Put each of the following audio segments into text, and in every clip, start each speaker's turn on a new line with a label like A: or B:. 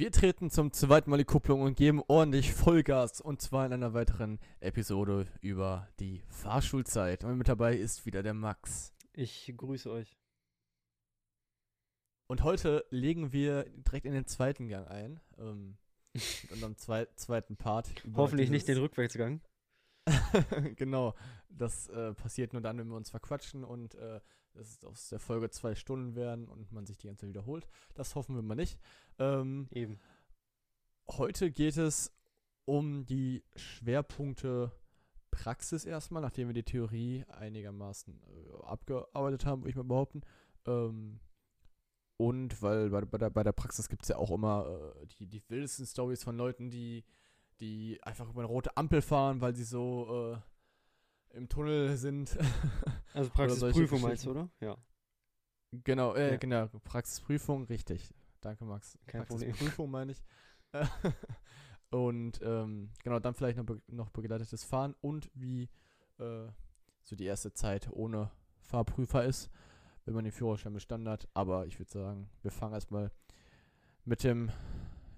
A: Wir treten zum zweiten Mal die Kupplung und geben ordentlich Vollgas und zwar in einer weiteren Episode über die Fahrschulzeit. Und mit dabei ist wieder der Max.
B: Ich grüße euch.
A: Und heute legen wir direkt in den zweiten Gang ein. Ähm, mit unserem zwei, zweiten Part.
B: Hoffentlich nicht den Rückwärtsgang.
A: genau, das äh, passiert nur dann, wenn wir uns verquatschen und äh, es aus der Folge zwei Stunden werden und man sich die ganze Zeit wiederholt. Das hoffen wir mal nicht. Ähm,
B: Eben.
A: Heute geht es um die Schwerpunkte Praxis erstmal, nachdem wir die Theorie einigermaßen äh, abgearbeitet haben, würde ich mal behaupten. Ähm, und weil bei, bei, der, bei der Praxis gibt es ja auch immer äh, die, die wildesten Stories von Leuten, die, die einfach über eine rote Ampel fahren, weil sie so äh, im Tunnel sind.
B: Also Praxisprüfung meinst du, oder? Ja.
A: Genau, äh,
B: Ja.
A: genau, Praxisprüfung, richtig. Danke, Max.
B: Kein.
A: Praxisprüfung meine ich. und ähm, genau, dann vielleicht noch, be noch begleitetes Fahren und wie äh, so die erste Zeit ohne Fahrprüfer ist, wenn man den Führerschein bestanden hat. Aber ich würde sagen, wir fangen erstmal mit dem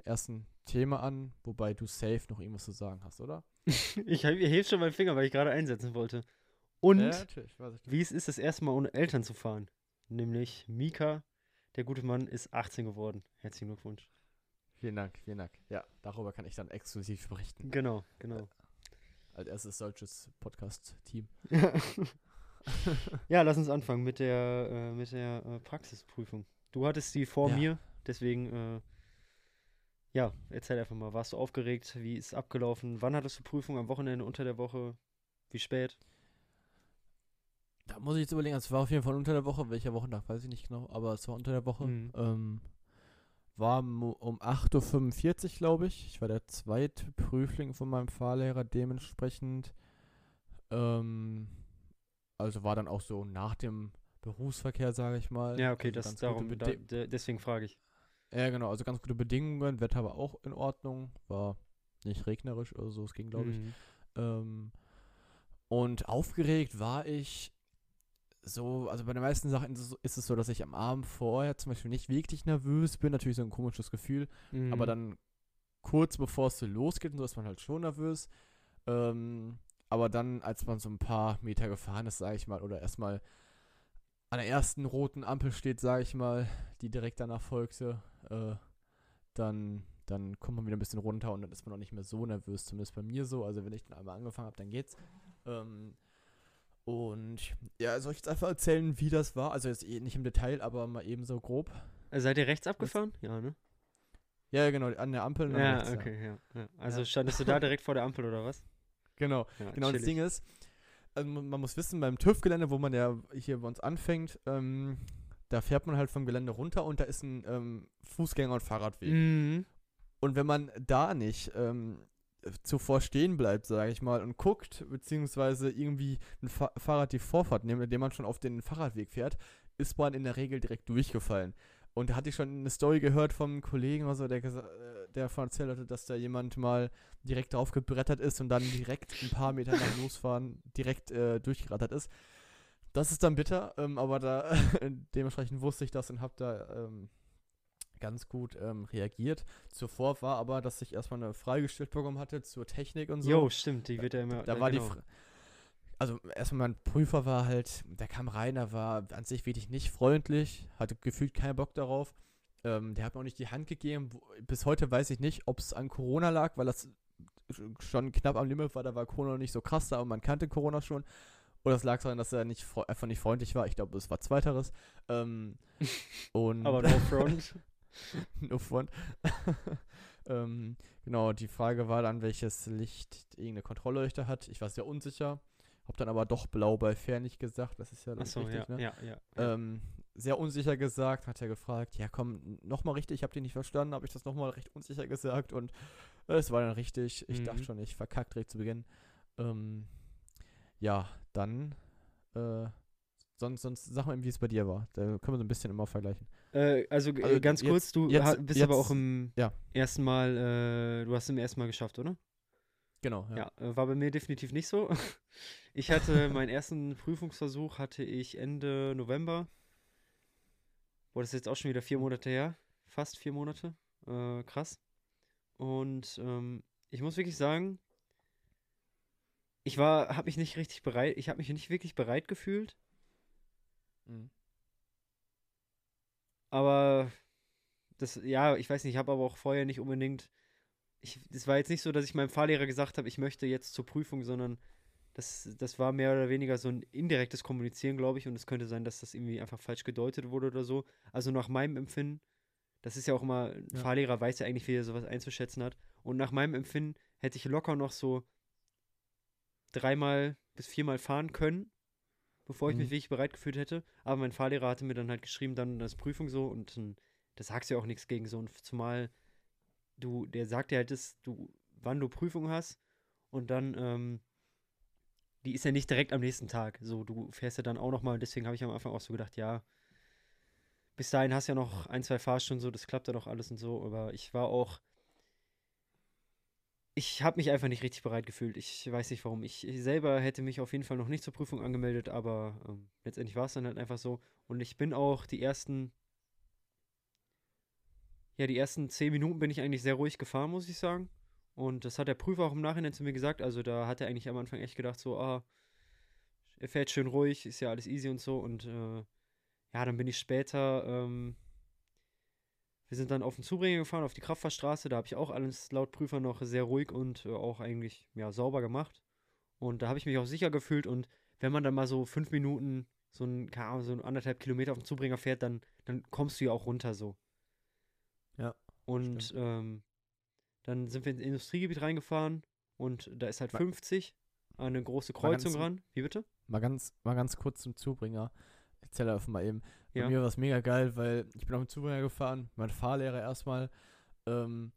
A: ersten Thema an, wobei du safe noch irgendwas zu sagen hast, oder?
B: Ich heb- ich heb schon meinen Finger, weil ich gerade einsetzen wollte. Und
A: Ja,
B: wie es ist, das erste Mal ohne Eltern zu fahren. Nämlich Mika, der gute Mann, ist 18 geworden. Herzlichen Glückwunsch.
A: Vielen Dank, vielen Dank. Ja, darüber kann ich dann exklusiv berichten.
B: Genau, genau.
A: Als erstes solches Podcast-Team.
B: ja, lass uns anfangen mit der, äh, mit der äh, Praxisprüfung. Du hattest die vor
A: Ja.
B: mir, deswegen, äh, ja, erzähl einfach mal. Warst du aufgeregt? Wie ist es abgelaufen? Wann hattest du Prüfung? Am Wochenende, unter der Woche? Wie spät?
A: Da muss ich jetzt überlegen, es war auf jeden Fall unter der Woche, welcher Wochentag, weiß ich nicht genau, aber es war unter der Woche.
B: Mhm.
A: Ähm, war um 8.45 Uhr, glaube ich. Ich war der zweite Prüfling von meinem Fahrlehrer, dementsprechend. Ähm, also war dann auch so nach dem Berufsverkehr, sage ich mal.
B: Ja, okay,
A: also
B: das darum, da, deswegen frage ich.
A: Ja, genau, also ganz gute Bedingungen. Wetter war auch in Ordnung, war nicht regnerisch oder so, es ging, glaube ich.
B: Mhm.
A: Ähm, und aufgeregt war ich so, also bei den meisten Sachen ist es so- ist es so, dass ich am Abend vorher zum Beispiel nicht wirklich nervös bin, natürlich so ein komisches Gefühl,
B: Mhm.
A: aber dann kurz bevor es so losgeht und so ist man halt schon nervös. Ähm, aber dann, als man so ein paar Meter gefahren ist, sage ich mal, oder erstmal an der ersten roten Ampel steht, sage ich mal, die direkt danach folgte, äh, dann, dann kommt man wieder ein bisschen runter und dann ist man auch nicht mehr so nervös, zumindest bei mir so. Also wenn ich dann einmal angefangen habe, dann geht's. Ähm, und ja, soll ich jetzt einfach erzählen, wie das war? Also jetzt eh nicht im Detail, aber mal eben so grob.
B: Äh, Seid ihr rechts abgefahren? Ja, ne?
A: Ja, genau, an der Ampel.
B: Ja,
A: rechts,
B: okay, ja. ja. Also
A: Ja.
B: standest du da direkt vor der Ampel oder was?
A: Genau.
B: Ja,
A: Genau, das
B: chillig.
A: Ding ist, also man man muss wissen, beim TÜV-Gelände, wo man ja hier bei uns anfängt, ähm, da fährt man halt vom Gelände runter und da ist ein ähm, Fußgänger- und Fahrradweg.
B: Mhm.
A: Und wenn man da nicht ähm, zuvor stehen bleibt, sage ich mal, und guckt, beziehungsweise irgendwie ein Fa Fahrrad die Vorfahrt nimmt, indem man schon auf den Fahrradweg fährt, ist man in der Regel direkt durchgefallen. Und da hatte ich schon eine Story gehört vom Kollegen, also der, gesa- äh, der davon erzählt hatte, dass da jemand mal direkt drauf gebrettert ist und dann direkt ein paar Meter nach Losfahren direkt äh, durchgerattert ist. Das ist dann bitter, ähm, aber da dementsprechend wusste ich das und habe da ähm, ganz gut ähm, reagiert. Zuvor war aber, dass ich erstmal eine Frage gestellt bekommen hatte zur Technik und so.
B: Jo, stimmt, die wird ja immer.
A: Da
B: ja,
A: war
B: genau.
A: die. Fra also erstmal mein Prüfer war halt, der kam rein, der war an sich wirklich nicht freundlich, hatte gefühlt keinen Bock darauf. Ähm, der hat mir auch nicht die Hand gegeben. Bis heute weiß ich nicht, ob es an Corona lag, weil das schon knapp am Limit war. Da war Corona noch nicht so krass da und man kannte Corona schon. Oder es lag daran, dass er nicht einfach nicht freundlich war. Ich glaube, es war zweiteres. Ähm, und
B: Aber no front.
A: no front. ähm, genau, die Frage war dann, welches Licht irgendeine Kontrollleuchte hat. Ich war sehr unsicher. Hab dann aber doch blau bei Fernig gesagt. Das ist ja das
B: Achso,
A: richtig,
B: ja,
A: ne?
B: ja, ja.
A: Ähm, sehr unsicher gesagt, hat er gefragt, ja komm, nochmal richtig, ich hab den nicht verstanden, habe ich das nochmal recht unsicher gesagt und äh, es war dann richtig. Ich dachte
B: Mhm.
A: schon, ich verkackt direkt zu Beginn. Ähm, ja, dann, äh, sonst, sonst sag mal, wie es bei dir war. Da können wir so ein bisschen immer vergleichen.
B: Äh, also, g-
A: Also
B: ganz
A: jetzt-
B: kurz, du
A: jetzt-
B: bist aber
A: jetzt-
B: auch im
A: ja.
B: ersten Mal, äh, du hast im ersten Mal geschafft, oder?
A: Genau, ja.
B: Ja, äh, war bei mir definitiv nicht so. Ich hatte meinen ersten Prüfungsversuch hatte ich Ende November. Boah, das ist jetzt auch schon wieder vier Monate her. Fast vier Monate. Äh, krass. Und ähm, ich muss wirklich sagen, ich war, habe mich nicht richtig bereit, ich habe mich nicht wirklich bereit gefühlt.
A: Mhm.
B: Aber das, ja, ich weiß nicht, ich habe aber auch vorher nicht unbedingt. Es war jetzt nicht so, dass ich meinem Fahrlehrer gesagt habe, ich möchte jetzt zur Prüfung, sondern das, das war mehr oder weniger so ein indirektes Kommunizieren, glaube ich. Und es könnte sein, dass das irgendwie einfach falsch gedeutet wurde oder so. Also nach meinem Empfinden, das ist ja auch immer, ein
A: Ja.
B: Fahrlehrer weiß ja eigentlich, wie er sowas einzuschätzen hat. Und nach meinem Empfinden hätte ich locker noch so dreimal bis viermal fahren können, bevor ich mich
A: Mhm.
B: wirklich bereit gefühlt hätte. Aber mein Fahrlehrer hatte mir dann halt geschrieben, dann das Prüfung so und das sagst du ja auch nichts gegen so. Und zumal du, der sagt dir halt, das, du, wann du Prüfung hast und dann, ähm, die ist ja nicht direkt am nächsten Tag. So, du fährst ja dann auch nochmal, deswegen habe ich am Anfang auch so gedacht, ja, bis dahin hast du ja noch ein, zwei Fahrstunden so, das klappt ja doch alles und so, aber ich war auch, ich habe mich einfach nicht richtig bereit gefühlt. Ich weiß nicht warum. Ich, selber hätte mich auf jeden Fall noch nicht zur Prüfung angemeldet, aber ähm, letztendlich war es dann halt einfach so. Und ich bin auch die ersten, ja, die ersten zehn Minuten bin ich eigentlich sehr ruhig gefahren, muss ich sagen. Und das hat der Prüfer auch im Nachhinein zu mir gesagt. Also da hat er eigentlich am Anfang echt gedacht, so, ah, er fährt schön ruhig, ist ja alles easy und so. Und äh, ja, dann bin ich später, ähm, wir sind dann auf den Zubringer gefahren, auf die Kraftfahrstraße. Da habe ich auch alles laut Prüfer noch sehr ruhig und äh, auch eigentlich ja, sauber gemacht. Und da habe ich mich auch sicher gefühlt. Und wenn man dann mal so fünf Minuten so ein, so ein anderthalb Kilometer auf dem Zubringer fährt, dann, dann kommst du ja auch runter so.
A: Ja,
B: Und ähm, dann sind wir ins Industriegebiet reingefahren und da ist halt
A: Ma-
B: 50 an eine große Kreuzung
A: ganz-
B: ran. Wie bitte?
A: Mal ganz, mal ganz kurz zum Zubringer. Ich erzähle einfach mal eben. Bei
B: Ja.
A: mir war es mega geil, weil ich bin auf dem Zubringer gefahren, mein Fahrlehrer erstmal ähm,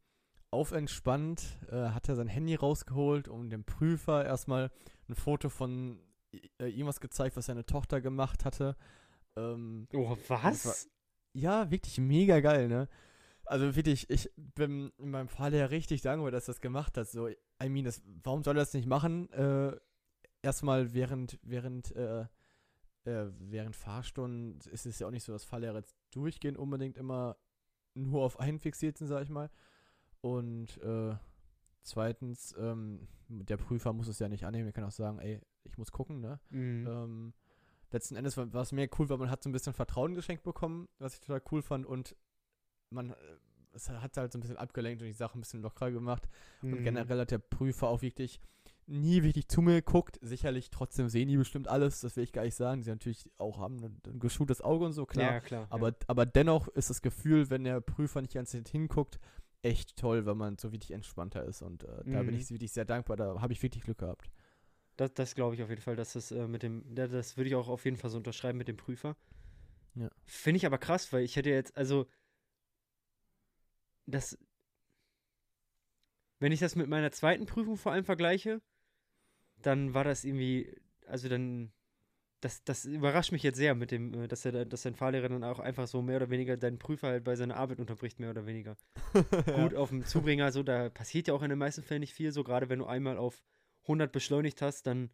A: aufentspannt, äh, hat er sein Handy rausgeholt und dem Prüfer erstmal ein Foto von äh, irgendwas gezeigt, was seine Tochter gemacht hatte. Ähm,
B: Oh,
A: was?
B: was?
A: ja, wirklich mega geil, ne? Also wirklich, ich bin meinem Fahrlehrer richtig dankbar, dass er das gemacht hat. So, I mean, das, warum soll er das nicht machen? Äh, erstmal während, während, äh, äh, während Fahrstunden ist es ja auch nicht so, dass Fahrlehrer jetzt durchgehend unbedingt immer nur auf einen fixiert sind, sag ich mal. Und äh, zweitens, ähm, der Prüfer muss es ja nicht annehmen, er kann auch sagen, ey, ich muss gucken, ne?
B: Mhm.
A: Ähm, letzten Endes war es mehr cool, weil man hat so ein bisschen Vertrauen geschenkt bekommen, was ich total cool fand und man äh, es hat halt so ein bisschen abgelenkt und die Sache ein bisschen lockerer gemacht und
B: Mhm.
A: generell hat der Prüfer auch wirklich nie wirklich zu mir geguckt. Sicherlich trotzdem sehen die bestimmt alles, das will ich gar nicht sagen. Sie natürlich auch haben ein, ein geschultes Auge und so, klar.
B: Ja, klar.
A: aber,
B: ja.
A: aber dennoch ist das Gefühl, wenn der Prüfer nicht ganz hinguckt, echt toll, wenn man so wirklich entspannter ist. Und äh, da bin
B: Mhm.
A: ich wirklich sehr dankbar, da habe ich wirklich Glück gehabt.
B: Das, das glaube ich auf jeden Fall, dass das äh, mit dem, das würde ich auch auf jeden Fall so unterschreiben mit dem Prüfer.
A: Ja.
B: Finde ich aber krass, weil ich hätte jetzt, also, das, wenn ich das mit meiner zweiten Prüfung vor allem vergleiche, dann war das irgendwie, also dann, das, das überrascht mich jetzt sehr mit dem, äh, dass er, da- dass dein Fahrlehrer dann auch einfach so mehr oder weniger deinen Prüfer halt bei seiner Arbeit unterbricht, mehr oder weniger. Gut, auf dem Zubringer, so, da passiert ja auch in den meisten Fällen nicht viel, so gerade wenn du einmal auf 100 beschleunigt hast, dann,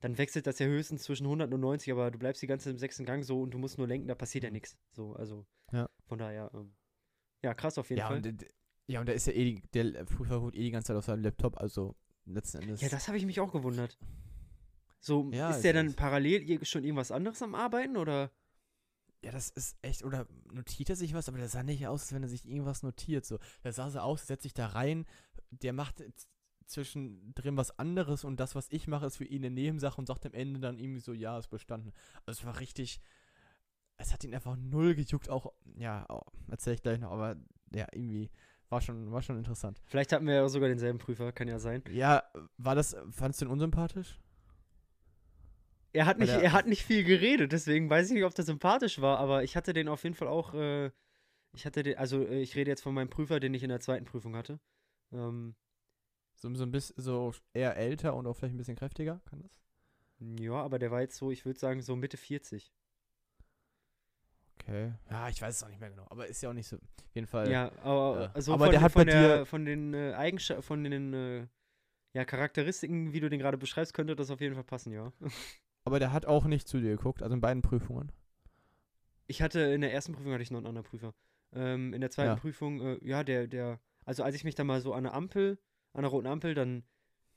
B: dann wechselt das ja höchstens zwischen 100 und 90, aber du bleibst die ganze Zeit im sechsten Gang so und du musst nur lenken, da passiert ja nichts. So, also,
A: Ja.
B: von daher, ähm, ja, krass auf jeden
A: ja,
B: Fall.
A: und, d- ja, und da ist ja eh, die, der Prüfer ruht eh die ganze Zeit auf seinem Laptop, also letzten Endes.
B: ja, das habe ich mich auch gewundert. So,
A: Ja,
B: ist der dann parallel schon irgendwas anderes am Arbeiten oder?
A: Ja, das ist echt, oder notiert er sich was, aber der sah nicht aus, als wenn er sich irgendwas notiert. So, der sah so aus, setzt sich da rein, der macht zwischendrin was anderes und das, was ich mache, ist für ihn eine Nebensache und sagt am Ende dann irgendwie so, ja, ist bestanden. Also es war richtig, es hat ihn einfach null gejuckt, auch, ja, erzähle ich gleich noch, aber ja, irgendwie war schon, war schon interessant.
B: Vielleicht hatten wir ja sogar denselben Prüfer, kann ja sein.
A: Ja, war das, fandest du ihn unsympathisch?
B: Er hat nicht,
A: er-
B: hat nicht viel geredet, deswegen weiß ich nicht, ob das sympathisch war, aber ich hatte den auf jeden Fall auch, äh, ich hatte den, also äh, ich rede jetzt von meinem Prüfer, den ich in der zweiten Prüfung hatte. Ähm,
A: So, so ein bisschen, so eher älter und auch vielleicht ein bisschen kräftiger, kann das?
B: ja, aber der war jetzt so, ich würde sagen, so Mitte 40.
A: Okay. Ja, ich weiß es auch nicht mehr genau, aber ist ja auch nicht so. Auf jeden Fall.
B: Ja, aber,
A: ja.
B: so
A: Aber
B: von,
A: der hat
B: von
A: bei
B: der,
A: dir-
B: von den äh, Eigenschaften, von den äh, ja, Charakteristiken, wie du den gerade beschreibst, könnte das auf jeden Fall passen, ja.
A: Aber der hat auch nicht zu dir geguckt, also in beiden Prüfungen.
B: Ich hatte in der ersten Prüfung hatte ich noch einen anderen Prüfer. ähm, in der zweiten
A: Ja.
B: Prüfung, äh, ja, der, der, also als ich mich dann mal so an der Ampel, an der roten Ampel, dann,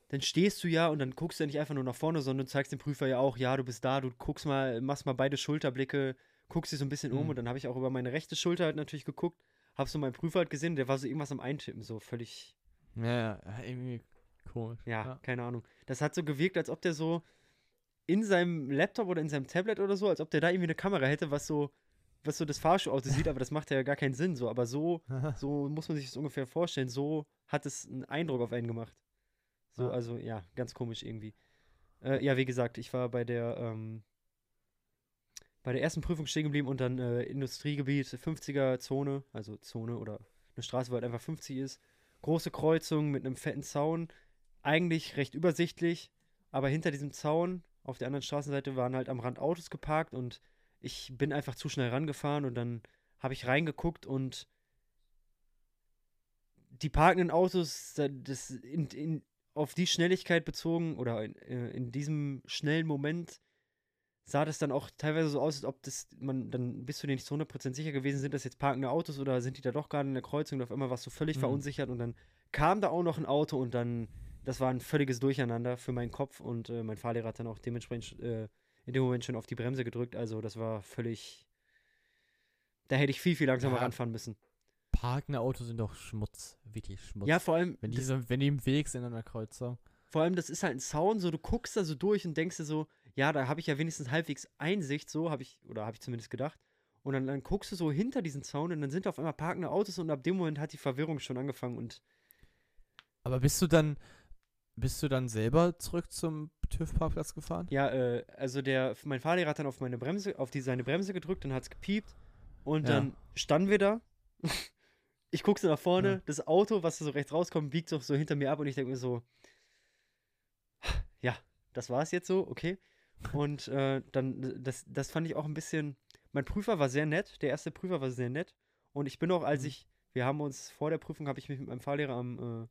B: dann stehst du ja und dann guckst du ja nicht einfach nur nach vorne, sondern du zeigst dem Prüfer ja auch, ja, du bist da, du guckst mal, machst mal beide Schulterblicke, guckst dich so ein bisschen um
A: Mhm.
B: und dann habe ich auch über meine rechte Schulter halt natürlich geguckt, hab so meinen Prüfer halt gesehen, der war so irgendwas am Eintippen, so völlig,
A: Ja, ja, ja, irgendwie komisch.
B: ja, keine Ahnung. Das hat so gewirkt, als ob der so in seinem Laptop oder in seinem Tablet oder so, als ob der da irgendwie eine Kamera hätte, was so, was so das Fahrstuhlauto sieht, aber das macht ja gar keinen Sinn so. Aber so, so muss man sich das ungefähr vorstellen. So hat es einen Eindruck auf einen gemacht. So,
A: Ja.
B: also ja, ganz komisch irgendwie. Äh, ja, wie gesagt, ich war bei der, ähm, bei der ersten Prüfung stehen geblieben und dann äh, Industriegebiet, 50er Zone, also Zone oder eine Straße, wo halt einfach 50 ist. Große Kreuzung mit einem fetten Zaun. Eigentlich recht übersichtlich, aber hinter diesem Zaun auf der anderen Straßenseite waren halt am Rand Autos geparkt und ich bin einfach zu schnell rangefahren und dann habe ich reingeguckt und die parkenden Autos, da- das in, in, auf die Schnelligkeit bezogen oder in, äh, in diesem schnellen Moment sah das dann auch teilweise so aus, als ob das, man, dann bist du dir nicht zu 100% sicher gewesen, sind das jetzt parkende Autos oder sind die da doch gerade in der Kreuzung und auf einmal warst du völlig
A: Mhm.
B: verunsichert und dann kam da auch noch ein Auto und dann, das war ein völliges Durcheinander für meinen Kopf und äh, mein Fahrlehrer hat dann auch dementsprechend äh, in dem Moment schon auf die Bremse gedrückt, also das war völlig, da hätte ich viel, viel langsamer
A: Ja.
B: ranfahren müssen.
A: Parkende Autos sind doch Schmutz. Wirklich Schmutz.
B: Ja, vor allem,
A: wenn, die so, wenn die im Weg sind an der Kreuzung.
B: Vor allem, das ist halt ein Zaun, so du guckst da so durch und denkst dir so, ja, da habe ich ja wenigstens halbwegs Einsicht, so habe ich, oder habe ich zumindest gedacht. Und dann, dann guckst du so hinter diesen Zaun und dann sind da auf einmal parkende Autos und ab dem Moment hat die Verwirrung schon angefangen und
A: Aber bist du dann, bist du dann selber zurück zum TÜV-Parkplatz gefahren?
B: ja, äh, also der, mein Fahrlehrer hat dann auf meine Bremse, auf die seine Bremse gedrückt, dann hat es gepiept und
A: Ja.
B: dann standen wir da. ich guck so nach vorne,
A: Ja.
B: das Auto, was so rechts rauskommt, biegt so, so hinter mir ab und ich denke mir so, ja, das war es jetzt so, okay. Und äh, dann, das, das fand ich auch ein bisschen, mein Prüfer war sehr nett, der erste Prüfer war sehr nett. Und ich bin auch, als
A: Mhm.
B: ich, wir haben uns vor der Prüfung, habe ich mich mit meinem Fahrlehrer am äh,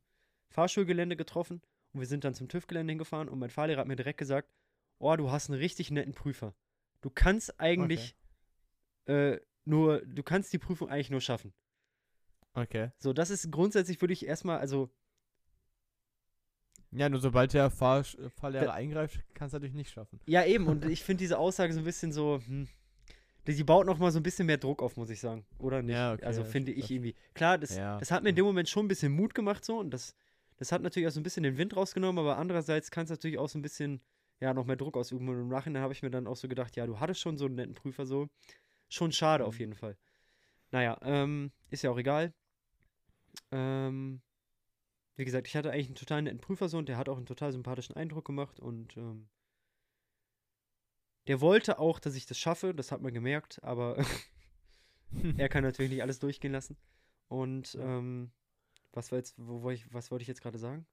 B: Fahrschulgelände getroffen und wir sind dann zum TÜV-Gelände hingefahren und mein Fahrlehrer hat mir direkt gesagt, oh, du hast einen richtig netten Prüfer. Du kannst eigentlich äh, nur, du kannst die Prüfung eigentlich nur schaffen.
A: Okay.
B: So, das ist grundsätzlich, würde ich erstmal, also,
A: Ja, nur sobald der Fahr Fahrlehrer
B: Da-
A: eingreift, kannst du natürlich nicht schaffen.
B: ja eben, und ich finde diese Aussage so ein bisschen so, hm, die baut noch mal so ein bisschen mehr Druck auf, muss ich sagen, oder nicht?
A: Ja, okay,
B: also finde ich irgendwie. Klar, das,
A: Ja.
B: das hat mir in dem Moment schon ein bisschen Mut gemacht so und das, das hat natürlich auch so ein bisschen den Wind rausgenommen, aber andererseits kann es natürlich auch so ein bisschen, ja, noch mehr Druck ausüben und im Nachhinein habe ich mir dann auch so gedacht, ja, du hattest schon so einen netten Prüfer so, schon schade auf
A: Mhm.
B: jeden Fall. Naja, ähm, ist ja auch egal. Ähm, wie gesagt, ich hatte eigentlich einen total netten Prüfer so und der hat auch einen total sympathischen Eindruck gemacht und ähm, der wollte auch, dass ich das schaffe, das hat man gemerkt, aber er kann natürlich nicht alles durchgehen lassen. Und ähm, was war jetzt, wo, wo ich, was wollte ich jetzt gerade sagen?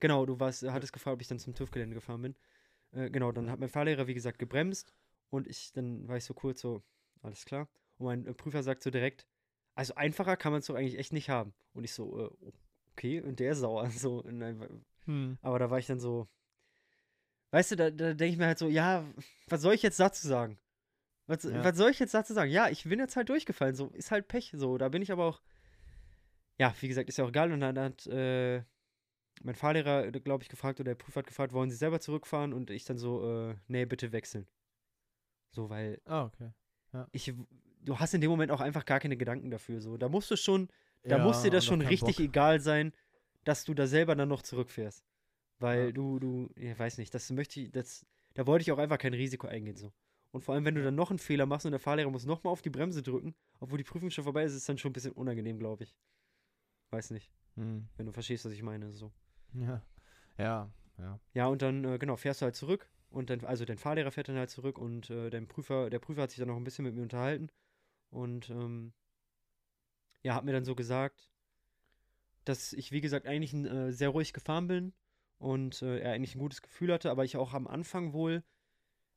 B: Genau, du warst, hattest gefragt, ob ich dann zum TÜV-Gelände gefahren bin. Äh, genau, dann hat mein Fahrlehrer, wie gesagt, gebremst und ich, dann war ich so kurz so, alles klar. Und mein äh, Prüfer sagt so direkt, also einfacher kann man es doch eigentlich echt nicht haben. Und ich so, äh, okay, und der ist sauer. So, nein,
A: Hm.
B: aber da war ich dann so, weißt du, da, da denke ich mir halt so, ja, was soll ich jetzt dazu sagen? Was,
A: Ja.
B: was soll ich jetzt dazu sagen? Ja, ich bin jetzt halt durchgefallen, so, ist halt Pech, so, da bin ich aber auch, ja, wie gesagt, ist ja auch egal. Und dann hat äh, mein Fahrlehrer, glaube ich, gefragt, oder der Prüfer hat gefragt, wollen Sie selber zurückfahren? Und ich dann so, äh, nee, bitte wechseln. So, weil
A: Ah, okay.
B: ich, du hast in dem Moment auch einfach gar keine Gedanken dafür, so. Da musst du schon, da
A: Ja,
B: muss dir das schon richtig
A: Bock.
B: egal sein, dass du da selber dann noch zurückfährst. Weil
A: Ja.
B: du, du, ich weiß nicht, das möchte ich, das, da wollte ich auch einfach kein Risiko eingehen, so. Und vor allem, wenn du dann noch einen Fehler machst und der Fahrlehrer muss nochmal auf die Bremse drücken, obwohl die Prüfung schon vorbei ist, ist dann schon ein bisschen unangenehm, glaube ich. Weiß nicht,
A: Hm.
B: wenn du verstehst, was ich meine, so.
A: Ja. Ja, ja.
B: Ja, und dann, äh, genau, fährst du halt zurück und dann, also dein Fahrlehrer fährt dann halt zurück und äh, dein Prüfer, der Prüfer hat sich dann noch ein bisschen mit mir unterhalten und ähm, ja, hat mir dann so gesagt, dass ich, wie gesagt, eigentlich äh, sehr ruhig gefahren bin und äh, er eigentlich ein gutes Gefühl hatte, aber ich auch am Anfang wohl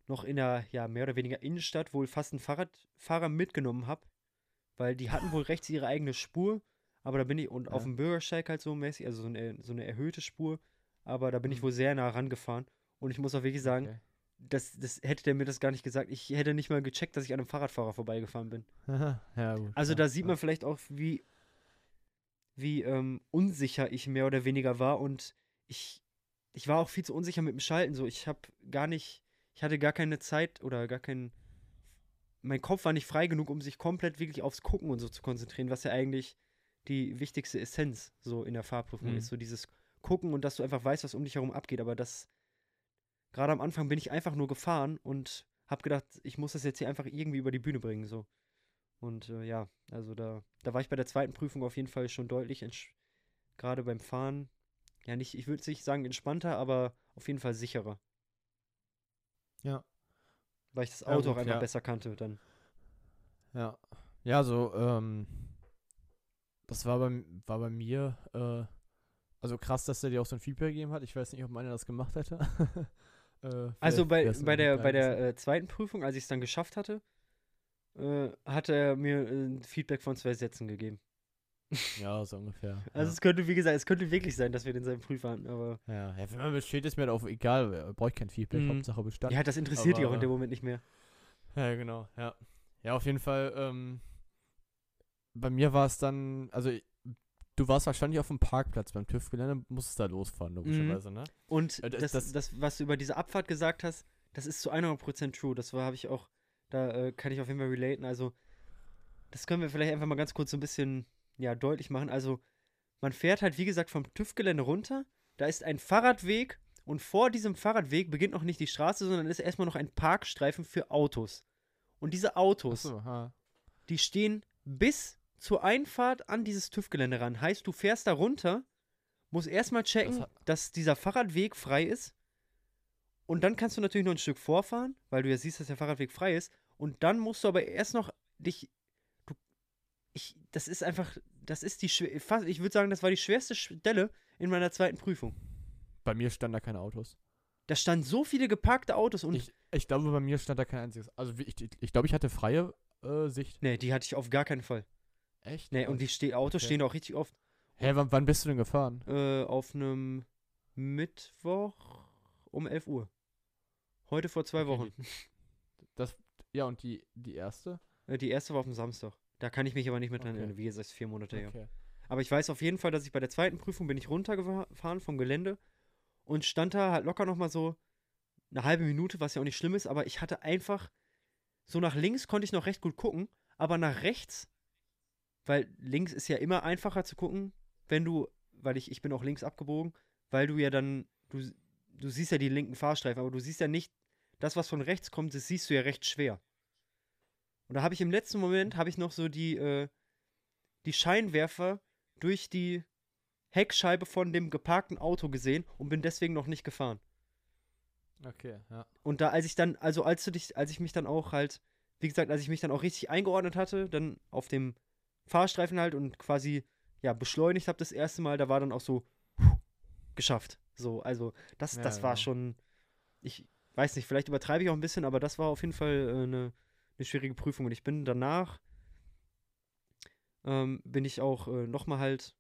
B: noch in der, ja, mehr oder weniger Innenstadt wohl fast einen Fahrradfahrer mitgenommen habe, weil die hatten wohl rechts ihre eigene Spur, aber da bin ich, und auf
A: Ja.
B: dem Bürgersteig halt so mäßig, also so eine, so eine erhöhte Spur, aber da bin ich
A: Mhm.
B: wohl sehr nah rangefahren und ich muss auch wirklich sagen,
A: Okay.
B: Das, das hätte der mir das gar nicht gesagt. Ich hätte nicht mal gecheckt, dass ich an einem Fahrradfahrer vorbeigefahren bin.
A: ja, gut.
B: Also
A: ja,
B: da sieht
A: ja.
B: man vielleicht auch, wie, wie ähm, unsicher ich mehr oder weniger war und ich, ich war auch viel zu unsicher mit dem Schalten. So, ich habe gar nicht, ich hatte gar keine Zeit oder gar keinen, mein Kopf war nicht frei genug, um sich komplett wirklich aufs Gucken und so zu konzentrieren, was ja eigentlich die wichtigste Essenz so in der Fahrprüfung
A: Mhm.
B: ist. So dieses Gucken und dass du einfach weißt, was um dich herum abgeht. Aber das, gerade am Anfang bin ich einfach nur gefahren und habe gedacht, ich muss das jetzt hier einfach irgendwie über die Bühne bringen. So. Und äh, ja, also da, da war ich bei der zweiten Prüfung auf jeden Fall schon deutlich, gerade beim Fahren, ja nicht, ich würde nicht sagen entspannter, aber auf jeden Fall sicherer.
A: Ja.
B: Weil ich das
A: Ja,
B: Auto auch
A: gut,
B: einfach
A: ja.
B: besser kannte dann.
A: Ja. Ja, so, ähm, das war bei, war bei mir, äh, also krass, dass der dir auch so ein Feedback gegeben hat. Ich weiß nicht, ob meiner das gemacht hätte. äh,
B: Also bei, bei der, bei der äh, zweiten Prüfung, als ich es dann geschafft hatte, äh, hat er mir äh, ein Feedback von zwei Sätzen gegeben.
A: Ja, so ungefähr.
B: Also
A: ja.
B: es könnte, wie gesagt, es könnte wirklich sein, dass wir den seinen Prüfer hatten, aber
A: Ja, ja, wenn man besteht, ist mir auch egal. Brauche ich kein Feedback,
B: Mhm.
A: Hauptsache Bestand.
B: ja, das interessiert die auch in
A: Aber-
B: dem Moment nicht mehr.
A: Ja, genau, ja. Ja, auf jeden Fall, ähm, bei mir war es dann, also ich- du warst wahrscheinlich auf dem Parkplatz beim TÜV-Gelände, musstest da losfahren, logischerweise, ne?
B: Und
A: Äh, das-
B: das, das, was du über diese Abfahrt gesagt hast, das ist zu 100% true. Das habe ich auch, da äh, kann ich auf jeden Fall relaten. Also, das können wir vielleicht einfach mal ganz kurz so ein bisschen, ja, deutlich machen. Also, man fährt halt, wie gesagt, vom TÜV-Gelände runter. Da ist ein Fahrradweg und vor diesem Fahrradweg beginnt noch nicht die Straße, sondern ist erstmal noch ein Parkstreifen für Autos. Und diese Autos,
A: ha.
B: die stehen bis zur Einfahrt an dieses TÜV-Gelände ran. Heißt, du fährst da runter, musst erstmal checken,
A: Das
B: dass dieser Fahrradweg frei ist. Und dann kannst du natürlich noch ein Stück vorfahren, weil du ja siehst, dass der Fahrradweg frei ist. Und dann musst du aber erst noch dich. Du, ich, das ist einfach. Das ist die. ich würde sagen, das war die schwerste Stelle in meiner zweiten Prüfung.
A: Bei mir standen da keine Autos.
B: Da standen so viele geparkte Autos und.
A: Ich, ich glaube, bei mir stand da kein einziges. Also ich, ich, ich glaube, ich hatte freie äh, Sicht.
B: nee, die hatte ich auf gar keinen Fall.
A: Echt?
B: Nee, und die ste Autos
A: Okay.
B: stehen auch richtig oft.
A: Hä, wann, wann bist du denn gefahren?
B: Äh, auf einem Mittwoch um 11 Uhr. Heute vor zwei
A: Okay,
B: Wochen.
A: Das, ja, und die, die erste?
B: Äh, Die erste war auf dem Samstag. Da kann ich mich aber nicht mehr dran erinnern. Wie gesagt, vier Monate her.
A: Okay.
B: Aber ich weiß auf jeden Fall, dass ich bei der zweiten Prüfung bin ich runtergefahren vom Gelände und stand da halt locker nochmal so eine halbe Minute, was ja auch nicht schlimm ist, aber ich hatte einfach so nach links konnte ich noch recht gut gucken, aber nach rechts, weil links ist ja immer einfacher zu gucken, wenn du, weil ich, ich bin auch links abgebogen, weil du ja dann, du, du siehst ja die linken Fahrstreifen, aber du siehst ja nicht, das, was von rechts kommt, das siehst du ja recht schwer. Und da habe ich im letzten Moment, habe ich noch so die, äh, die Scheinwerfer durch die Heckscheibe von dem geparkten Auto gesehen und bin deswegen noch nicht gefahren.
A: Okay, ja.
B: Und da, als ich dann, also als du dich, als ich mich dann auch halt, wie gesagt, als ich mich dann auch richtig eingeordnet hatte, dann auf dem Fahrstreifen halt und quasi, ja, beschleunigt habe das erste Mal, da war dann auch so, geschafft. So, also, das,
A: Ja,
B: das war
A: ja.
B: schon, ich weiß nicht, vielleicht übertreibe ich auch ein bisschen, aber das war auf jeden Fall äh, eine, eine schwierige Prüfung. Und ich bin danach, ähm, bin ich auch äh, nochmal halt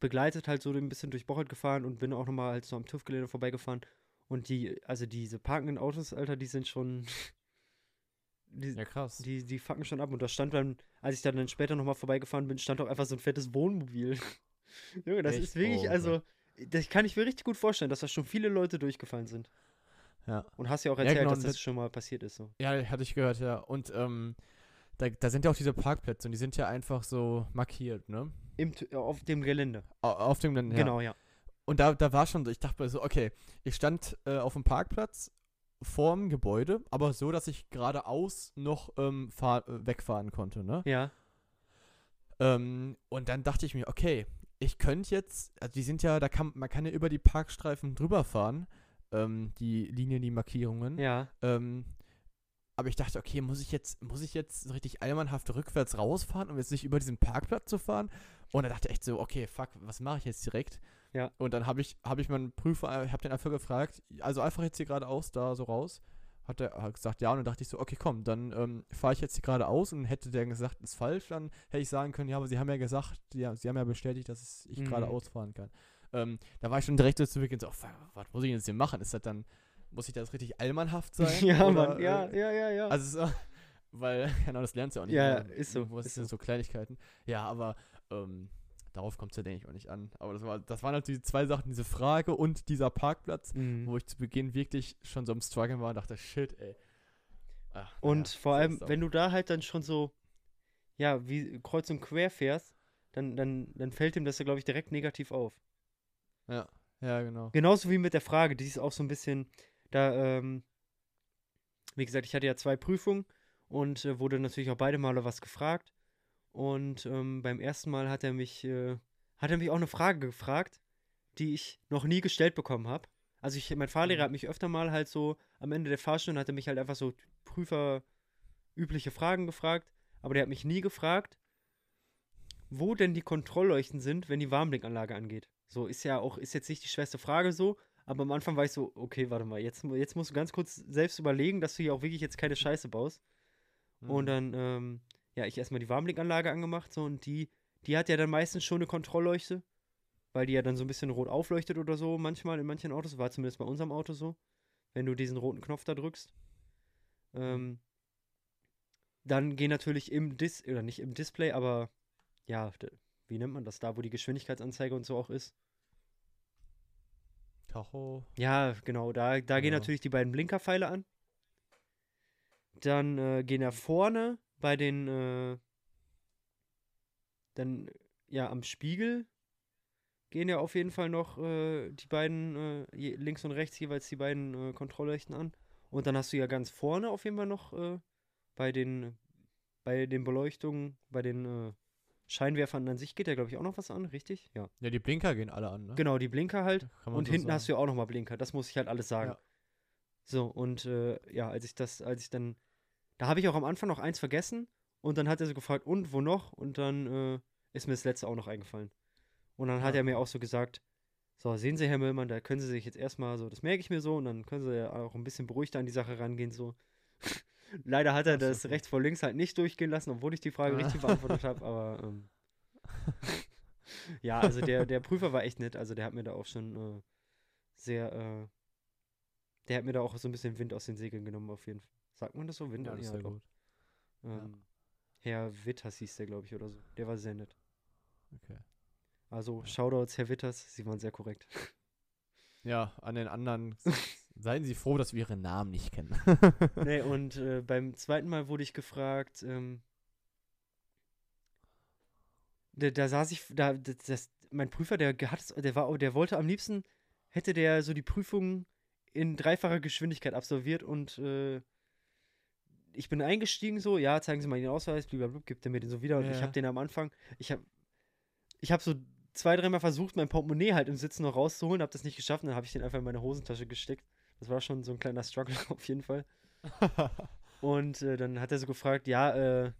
B: begleitet halt so ein bisschen durch Bocholt gefahren und bin auch nochmal halt so am TÜV-Gelände vorbeigefahren. Und die, also diese parkenden Autos, Alter, die sind schon. Die,
A: Ja, krass.
B: die, die fucken schon ab. Und da stand dann, als ich dann, später nochmal vorbeigefahren bin, stand auch einfach so ein fettes Wohnmobil. Junge, das
A: Echt?
B: ist wirklich,
A: Oh,
B: also, das kann ich mir richtig gut vorstellen, dass da schon viele Leute durchgefallen sind.
A: Ja.
B: Und hast ja auch
A: Ja,
B: erzählt,
A: genau,
B: dass das
A: das-
B: schon mal passiert ist. So.
A: Ja, hatte ich gehört, ja. Und ähm, da, da sind ja auch diese Parkplätze und die sind ja einfach so markiert, ne?
B: Im, auf dem Gelände.
A: Au- Auf dem dann, ja.
B: Genau, ja.
A: Und da, da war schon so, ich dachte mir so, okay, ich stand äh, auf dem Parkplatz vorm Gebäude, aber so, dass ich geradeaus noch ähm, äh, wegfahren konnte, ne?
B: Ja.
A: Ähm, und dann dachte ich mir, okay, ich könnte jetzt, also die sind ja, da kann man kann ja über die Parkstreifen drüber fahren, ähm, die Linien, die Markierungen.
B: Ja.
A: Ähm, aber ich dachte, okay, muss ich jetzt, muss ich jetzt so richtig allmannhaft rückwärts rausfahren, um jetzt nicht über diesen Parkplatz zu fahren? Und dann dachte ich echt so, okay, fuck, was mache ich jetzt direkt?
B: Ja.
A: Und dann habe ich, habe ich meinen Prüfer, ich habe den einfach gefragt, also einfach jetzt hier geradeaus da so raus. Hat er gesagt, ja, und dann dachte ich so, okay, komm, dann ähm, fahre ich jetzt hier geradeaus und hätte der gesagt, ist falsch, dann hätte ich sagen können, ja, aber sie haben ja gesagt, ja, sie haben ja bestätigt, dass ich
B: Mhm.
A: geradeaus fahren kann. Ähm, da war ich schon direkt so zu Beginn so, oh, was muss ich jetzt hier machen? Ist das dann, muss ich das richtig allmannhaft sein?
B: ja,
A: oder,
B: Mann, ja,
A: äh,
B: ja, ja, ja.
A: Also, so, weil, genau, das lernst du ja auch nicht.
B: Ja,
A: immer.
B: ist so,
A: Was
B: ist
A: sind
B: so.
A: so Kleinigkeiten. Ja, aber ähm, darauf kommt es ja, denke ich, auch nicht an. Aber das, war, das waren halt die zwei Sachen, diese Frage und dieser Parkplatz,
B: Mhm.
A: wo ich zu Beginn wirklich schon so am Struggeln war und dachte, shit, ey. Ach,
B: Und
A: naja,
B: vor allem, wenn du da halt dann schon so, ja, wie kreuz und quer fährst, dann, dann, dann fällt ihm das ja, glaube ich, direkt negativ auf.
A: Ja, ja, genau.
B: Genauso wie mit der Frage, die ist auch so ein bisschen, da, ähm, wie gesagt, ich hatte ja zwei Prüfungen und äh, wurde natürlich auch beide Male was gefragt. Und ähm, beim ersten Mal hat er mich, äh, hat er mich auch eine Frage gefragt, die ich noch nie gestellt bekommen habe. Also ich, mein Fahrlehrer
A: Mhm.
B: hat mich öfter mal halt so am Ende der Fahrstunde hat er mich halt einfach so Prüfer übliche Fragen gefragt, aber der hat mich nie gefragt, wo denn die Kontrollleuchten sind, wenn die Warnblinkanlage angeht. So ist ja auch, ist jetzt nicht die schwerste Frage so, aber am Anfang war ich so, okay, warte mal, jetzt, jetzt musst du ganz kurz selbst überlegen, dass du hier auch wirklich jetzt keine Scheiße baust. Und
A: Mhm.
B: dann, ähm, ja, ich erstmal die Warnblinkanlage angemacht, so, und die, die hat ja dann meistens schon eine Kontrollleuchte, weil die ja dann so ein bisschen rot aufleuchtet oder so, manchmal in manchen Autos, war zumindest bei unserem Auto so, wenn du diesen roten Knopf da drückst. Ähm, dann gehen natürlich im Dis, oder nicht im Display, aber ja, wie nennt man das da, wo die Geschwindigkeitsanzeige und so auch ist?
A: Tacho.
B: Ja, genau, da, da gehen
A: Ja.
B: natürlich die beiden Blinkerpfeile an. Dann äh, gehen ja vorne bei den, äh, dann, ja, am Spiegel gehen ja auf jeden Fall noch äh, die beiden, äh, links und rechts jeweils die beiden äh, Kontrollleuchten an. Und dann hast du ja ganz vorne auf jeden Fall noch äh, bei den, bei den Beleuchtungen, bei den äh, Scheinwerfern an sich geht ja, glaube ich, auch noch was an, richtig? Ja.
A: Ja, die Blinker gehen alle an, ne?
B: Genau, die Blinker halt. Und
A: so
B: hinten hast du
A: sagen.
B: ja auch nochmal Blinker. Das muss ich halt alles sagen.
A: Ja.
B: So, und äh, ja, als ich das, als ich dann, da habe ich auch am Anfang noch eins vergessen und dann hat er so gefragt, und wo noch? Und dann äh, ist mir das letzte auch noch eingefallen. Und dann hat
A: Ah,
B: er mir auch so gesagt, so, sehen Sie, Herr Müllmann, da können Sie sich jetzt erstmal so, das merke ich mir so, und dann können Sie ja auch ein bisschen beruhigter an die Sache rangehen, so. Leider hat er
A: Ach
B: das
A: okay.
B: rechts vor links halt nicht durchgehen lassen, obwohl ich die Frage
A: Ah.
B: richtig beantwortet habe, aber ähm, ja, also der, der Prüfer war echt nett, also der hat mir da auch schon äh, sehr, äh, der hat mir da auch so ein bisschen Wind aus den Segeln genommen, auf jeden Fall. Sagt man das so? Wind?
A: Ja, das ist ja
B: doch.
A: gut.
B: Ähm, Herr Witters hieß der, glaube ich, oder so. Der war sehr nett.
A: Okay.
B: Also, Shoutouts, Herr Witters, Sie waren sehr korrekt.
A: Ja, an den anderen seien Sie froh, dass wir Ihren Namen nicht kennen.
B: nee, und äh, beim zweiten Mal wurde ich gefragt, ähm, da, da saß ich, da, das, mein Prüfer, der hat, der war, der wollte am liebsten, hätte der so die Prüfung in dreifacher Geschwindigkeit absolviert und äh, ich bin eingestiegen so, ja, zeigen Sie mal Ihren Ausweis, blablabla, gibt er mir den so wieder und ich
A: Ja.
B: habe den am Anfang, ich habe, ich habe so zwei, dreimal versucht, mein Portemonnaie halt im Sitzen noch rauszuholen, habe das nicht geschafft, und dann habe ich den einfach in meine Hosentasche gesteckt. Das war schon so ein kleiner Struggle auf jeden Fall. Und äh, dann hat er so gefragt, ja, äh,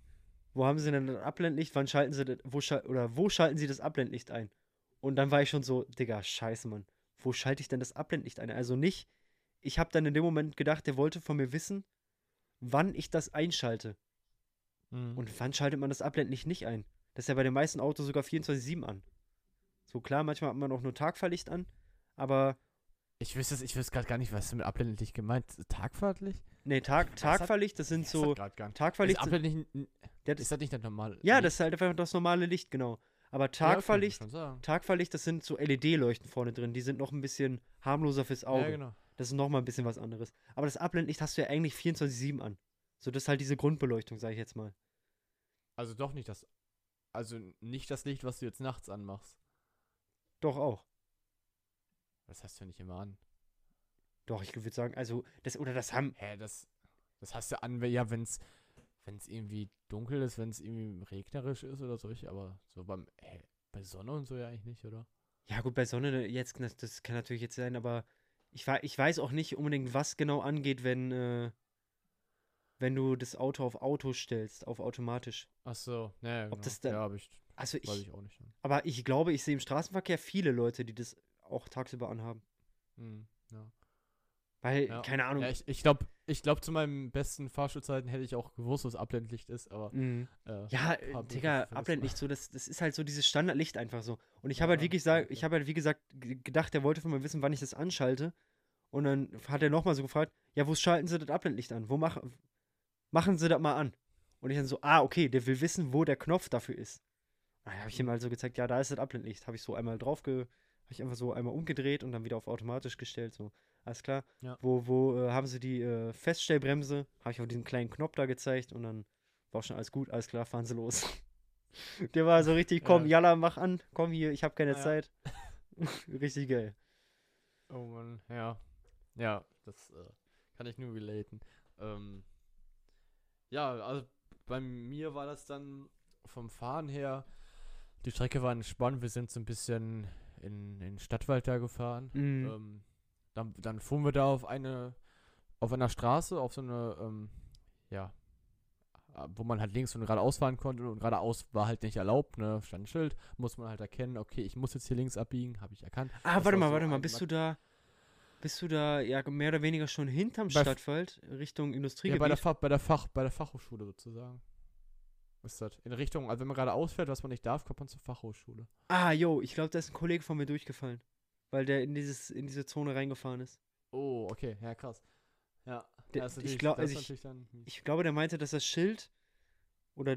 B: wo haben Sie denn das Abblendlicht? Wann schalten Sie das, wo schal oder wo schalten Sie das Abblendlicht ein? Und dann war ich schon so, Digga, scheiße, Mann. Wo schalte ich denn das Abblendlicht ein? Also nicht, ich habe dann in dem Moment gedacht, der wollte von mir wissen, wann ich das einschalte.
A: Mhm.
B: Und wann schaltet man das Abblendlicht nicht ein? Das ist ja bei den meisten Autos sogar 24-7 an. So klar, manchmal hat man auch nur Tagfahrlicht an, aber
A: ich wüsste es- ich wüsste gerade gar nicht, was du mit Abblendlicht gemeint Tagfahrtlicht?
B: nee, Tag, Tagfahrlicht, das sind so.
A: Ist
B: Tagfahrlicht,
A: n-
B: ja, das,
A: ist das nicht das normale?
B: ja,
A: Licht?
B: das ist halt einfach das normale Licht, genau. Aber
A: Ja,
B: Tagfahrlicht,
A: sagen.
B: Tagfahrlicht, das sind so LED-Leuchten vorne drin, die sind noch ein bisschen harmloser fürs Auge.
A: Ja, genau.
B: Das ist noch mal ein bisschen was anderes. Aber das Abblendlicht hast du ja eigentlich 24-7 an. So, das ist halt diese Grundbeleuchtung, sage ich jetzt mal.
A: Also doch nicht das. Also nicht das Licht, was du jetzt nachts anmachst.
B: Doch auch.
A: Das hast du ja nicht immer an.
B: Doch, ich würde sagen, also, das, oder das haben,
A: Hä, das, das hast du an, wenn- ja, wenn es irgendwie dunkel ist, wenn es irgendwie regnerisch ist oder so, ich, aber so beim, hä, bei Sonne und so ja eigentlich nicht, oder?
B: Ja, gut, bei Sonne jetzt, das, das kann natürlich jetzt sein, aber ich, ich weiß auch nicht unbedingt, was genau angeht, wenn, äh, wenn du das Auto auf Auto stellst, auf automatisch.
A: Ach so, naja,
B: Ob
A: genau.
B: das dann-
A: ja, hab ich,
B: Also
A: weiß
B: ich,
A: ich auch nicht.
B: aber ich glaube, ich sehe im Straßenverkehr viele Leute, die das auch tagsüber anhaben.
A: Hm, ja.
B: Weil,
A: Ja.
B: keine Ahnung.
A: Ja, ich, ich glaube, ich glaub, zu meinen besten Fahrschulzeiten hätte ich auch gewusst, was Abblendlicht ist, aber.
B: Mhm.
A: Äh,
B: Ja, äh, Digga, Abblendlicht, so, das, das ist halt so dieses Standardlicht einfach so. Und ich
A: Ja,
B: habe halt, wie gesagt, ich habe halt, wie gesagt, gedacht, der wollte von mir wissen, wann ich das anschalte. Und dann hat er nochmal so gefragt, ja, wo schalten Sie das Abblendlicht an? Wo machen, machen Sie das mal an? Und ich dann so, ah, okay, der will wissen, wo der Knopf dafür ist. Da habe ich ihm halt so gezeigt, ja, da ist das Abblendlicht. Habe ich so einmal drauf, ge habe ich einfach so einmal umgedreht und dann wieder auf automatisch gestellt. So, alles klar.
A: Ja.
B: Wo, wo äh, haben sie die äh, Feststellbremse? Habe ich auf diesen kleinen Knopf da gezeigt und dann war auch schon alles gut, alles klar, fahren sie los. Der war so richtig, komm,
A: Ja.
B: Jalla, mach an, komm hier, ich habe keine
A: ja.
B: Zeit. richtig geil.
A: Oh Mann, ja. Ja, das äh, kann ich nur relaten. Ähm, ja, also bei mir war das dann vom Fahren her, die Strecke war entspannt, wir sind so ein bisschen in, in den Stadtwald da gefahren.
B: Mhm.
A: Ähm, dann, dann fuhren wir da auf eine, auf einer Straße, auf so eine, ähm, ja, äh, wo man halt links und geradeaus fahren konnte und geradeaus war halt nicht erlaubt, ne, stand ein Schild, muss man halt erkennen, okay, ich muss jetzt hier links abbiegen, habe ich erkannt.
B: Ah,
A: Das
B: warte
A: war
B: mal,
A: so
B: warte mal, bist du da, bist du da, ja, mehr oder weniger schon hinterm
A: Bei
B: Stadtwald, Richtung
A: Ja,
B: Industriegebiet?
A: bei der, bei, der Fach, bei der Fachhochschule sozusagen. Ist das? In Richtung, also wenn man gerade ausfährt, was man nicht darf, kommt man zur Fachhochschule.
B: ah, jo, ich glaube, da ist ein Kollege von mir durchgefallen, weil der in, dieses, in diese Zone reingefahren ist.
A: Oh, okay, ja, krass. Ja,
B: Der-
A: das ist
B: ich
A: natürlich-
B: glaub- also ich-
A: dann, hm.
B: Ich glaube, der meinte, dass das Schild, oder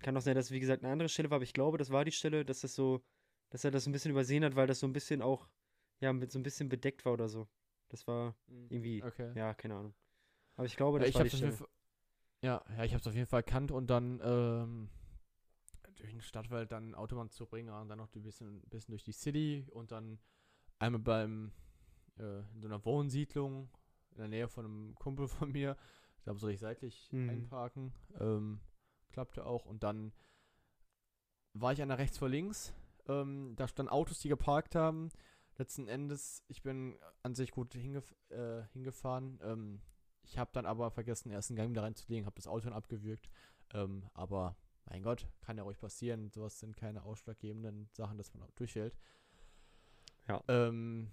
B: kann auch sein, dass es wie gesagt eine andere Stelle war, aber ich glaube, das war die Stelle, dass das so, dass er das ein bisschen übersehen hat, weil das so ein bisschen auch, ja, mit so ein bisschen bedeckt war oder so. Das war irgendwie,
A: Okay.
B: ja, keine Ahnung. Aber ich glaube,
A: Ja,
B: das
A: ich
B: war die
A: hab's auf jeden
B: Stelle.
A: Fall, ja, ja, ich hab's auf jeden Fall erkannt und dann ähm, durch den Stadtwald dann Autobahn zu bringen und dann noch ein bisschen, bisschen durch die City und dann einmal beim äh, in so einer Wohnsiedlung in der Nähe von einem Kumpel von mir. Da soll ich seitlich
B: Mhm.
A: einparken. Ähm, klappte auch und dann war ich an der rechts vor links. Ähm, da standen Autos, die geparkt haben. Letzten Endes, ich bin an sich gut hingef äh, hingefahren. Ähm, ich habe dann aber vergessen, den ersten Gang wieder reinzulegen, habe das Auto dann abgewürgt. Ähm, aber mein Gott, kann ja ruhig passieren. Sowas sind keine ausschlaggebenden Sachen, dass man auch durchhält.
B: Ja.
A: Ähm,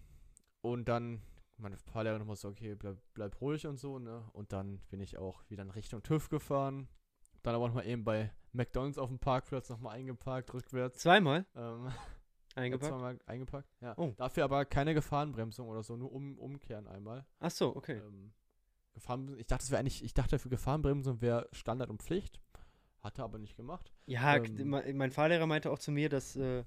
A: und dann, meine Fahrlehrerin nochmal so, okay, bleib, bleib ruhig und so, ne? Und dann bin ich auch wieder in Richtung TÜV gefahren. Dann aber nochmal eben bei McDonalds auf dem Parkplatz nochmal eingeparkt, rückwärts.
B: Zweimal
A: Ähm,
B: eingepackt?
A: Zweimal eingepackt, ja.
B: Oh.
A: Dafür aber keine Gefahrenbremsung oder so, nur um, umkehren einmal.
B: Ach so, okay.
A: Ähm, Gefahren, ich dachte, es wäre eigentlich, ich dachte für Gefahrenbremsung wäre Standard und Pflicht. Hatte aber nicht gemacht.
B: Ja,
A: ähm,
B: mein Fahrlehrer meinte auch zu mir, dass, äh,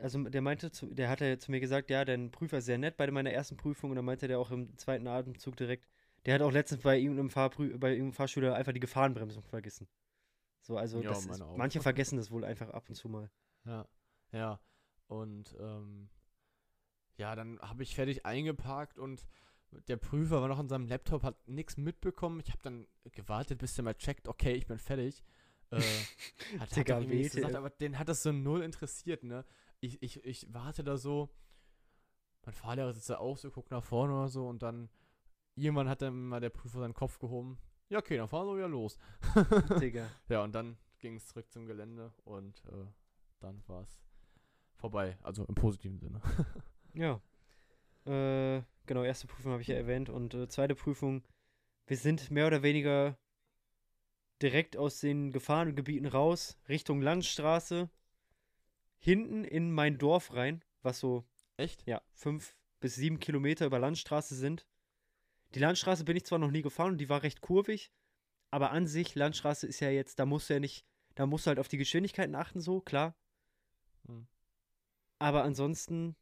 B: also der meinte, zu, der hatte zu mir gesagt, ja, dein Prüfer ist sehr nett bei meiner ersten Prüfung und dann meinte der auch im zweiten Atemzug direkt, der hat auch letztens bei irgendeinem, Fahrprü bei irgendeinem Fahrschüler einfach die Gefahrenbremsung vergessen. So, also
A: Ja,
B: das ist, manche vergessen das wohl einfach ab und zu mal.
A: Ja, ja. Und ähm, ja, dann habe ich fertig eingeparkt und der Prüfer war noch an seinem Laptop, hat nichts mitbekommen. Ich habe dann gewartet, bis der mal checkt, okay, ich bin fertig. Äh, hat, hat gesagt, aber den hat das so null interessiert, ne? Ich, ich, ich warte da so, mein Fahrlehrer sitzt da auch so, guckt nach vorne oder so und dann irgendwann hat dann mal der Prüfer seinen Kopf gehoben. Ja, okay, dann fahren wir wieder los.
B: Digga.
A: Ja, und dann ging es zurück zum Gelände und äh, dann war es vorbei. Also im positiven Sinne.
B: Ja. Äh, genau, erste Prüfung habe ich ja erwähnt und äh, zweite Prüfung, wir sind mehr oder weniger direkt aus den Gefahrengebieten raus, Richtung Landstraße, hinten in mein Dorf rein, was so,
A: Echt?
B: ja, fünf bis sieben Kilometer über Landstraße sind. Die Landstraße bin ich zwar noch nie gefahren und die war recht kurvig, aber an sich, Landstraße ist ja jetzt, da musst du ja nicht, da musst du halt auf die Geschwindigkeiten achten, so, klar.
A: Hm.
B: Aber ansonsten,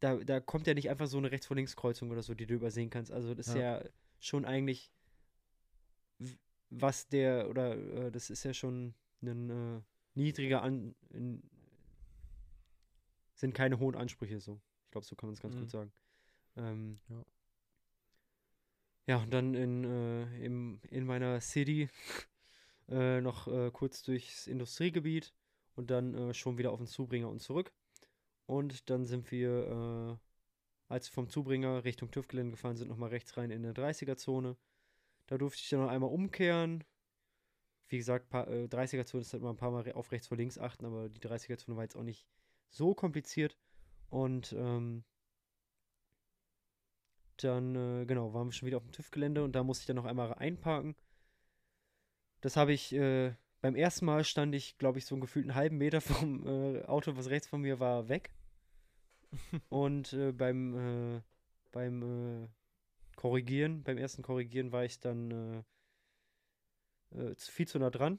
B: da, da kommt ja nicht einfach so eine Rechts-vor-Links-Kreuzung oder so, die du übersehen kannst. Also das ist ja, schon eigentlich, was der, oder äh, das ist ja schon ein äh, niedriger An, in, sind keine hohen Ansprüche so. Ich glaube, so kann man es ganz
A: Mhm.
B: gut sagen. Ähm,
A: Ja.
B: ja, und dann in, äh, im, in meiner City äh, noch äh, kurz durchs Industriegebiet und dann äh, schon wieder auf den Zubringer und zurück. Und dann sind wir, äh, als wir vom Zubringer Richtung TÜV-Gelände gefahren sind, nochmal rechts rein in eine 30er-Zone. Da durfte ich dann noch einmal umkehren. Wie gesagt, pa äh, 30er-Zone ist halt mal ein paar Mal auf rechts vor links achten, aber die 30er-Zone war jetzt auch nicht so kompliziert. Und ähm, dann, äh, genau, waren wir schon wieder auf dem TÜV-Gelände und da musste ich dann noch einmal einparken. Das habe ich, äh, beim ersten Mal stand ich, glaube ich, so einen gefühlten halben Meter vom äh, Auto, was rechts von mir war, weg. Und äh, beim, äh, beim äh, Korrigieren, beim ersten Korrigieren war ich dann viel zu nah dran.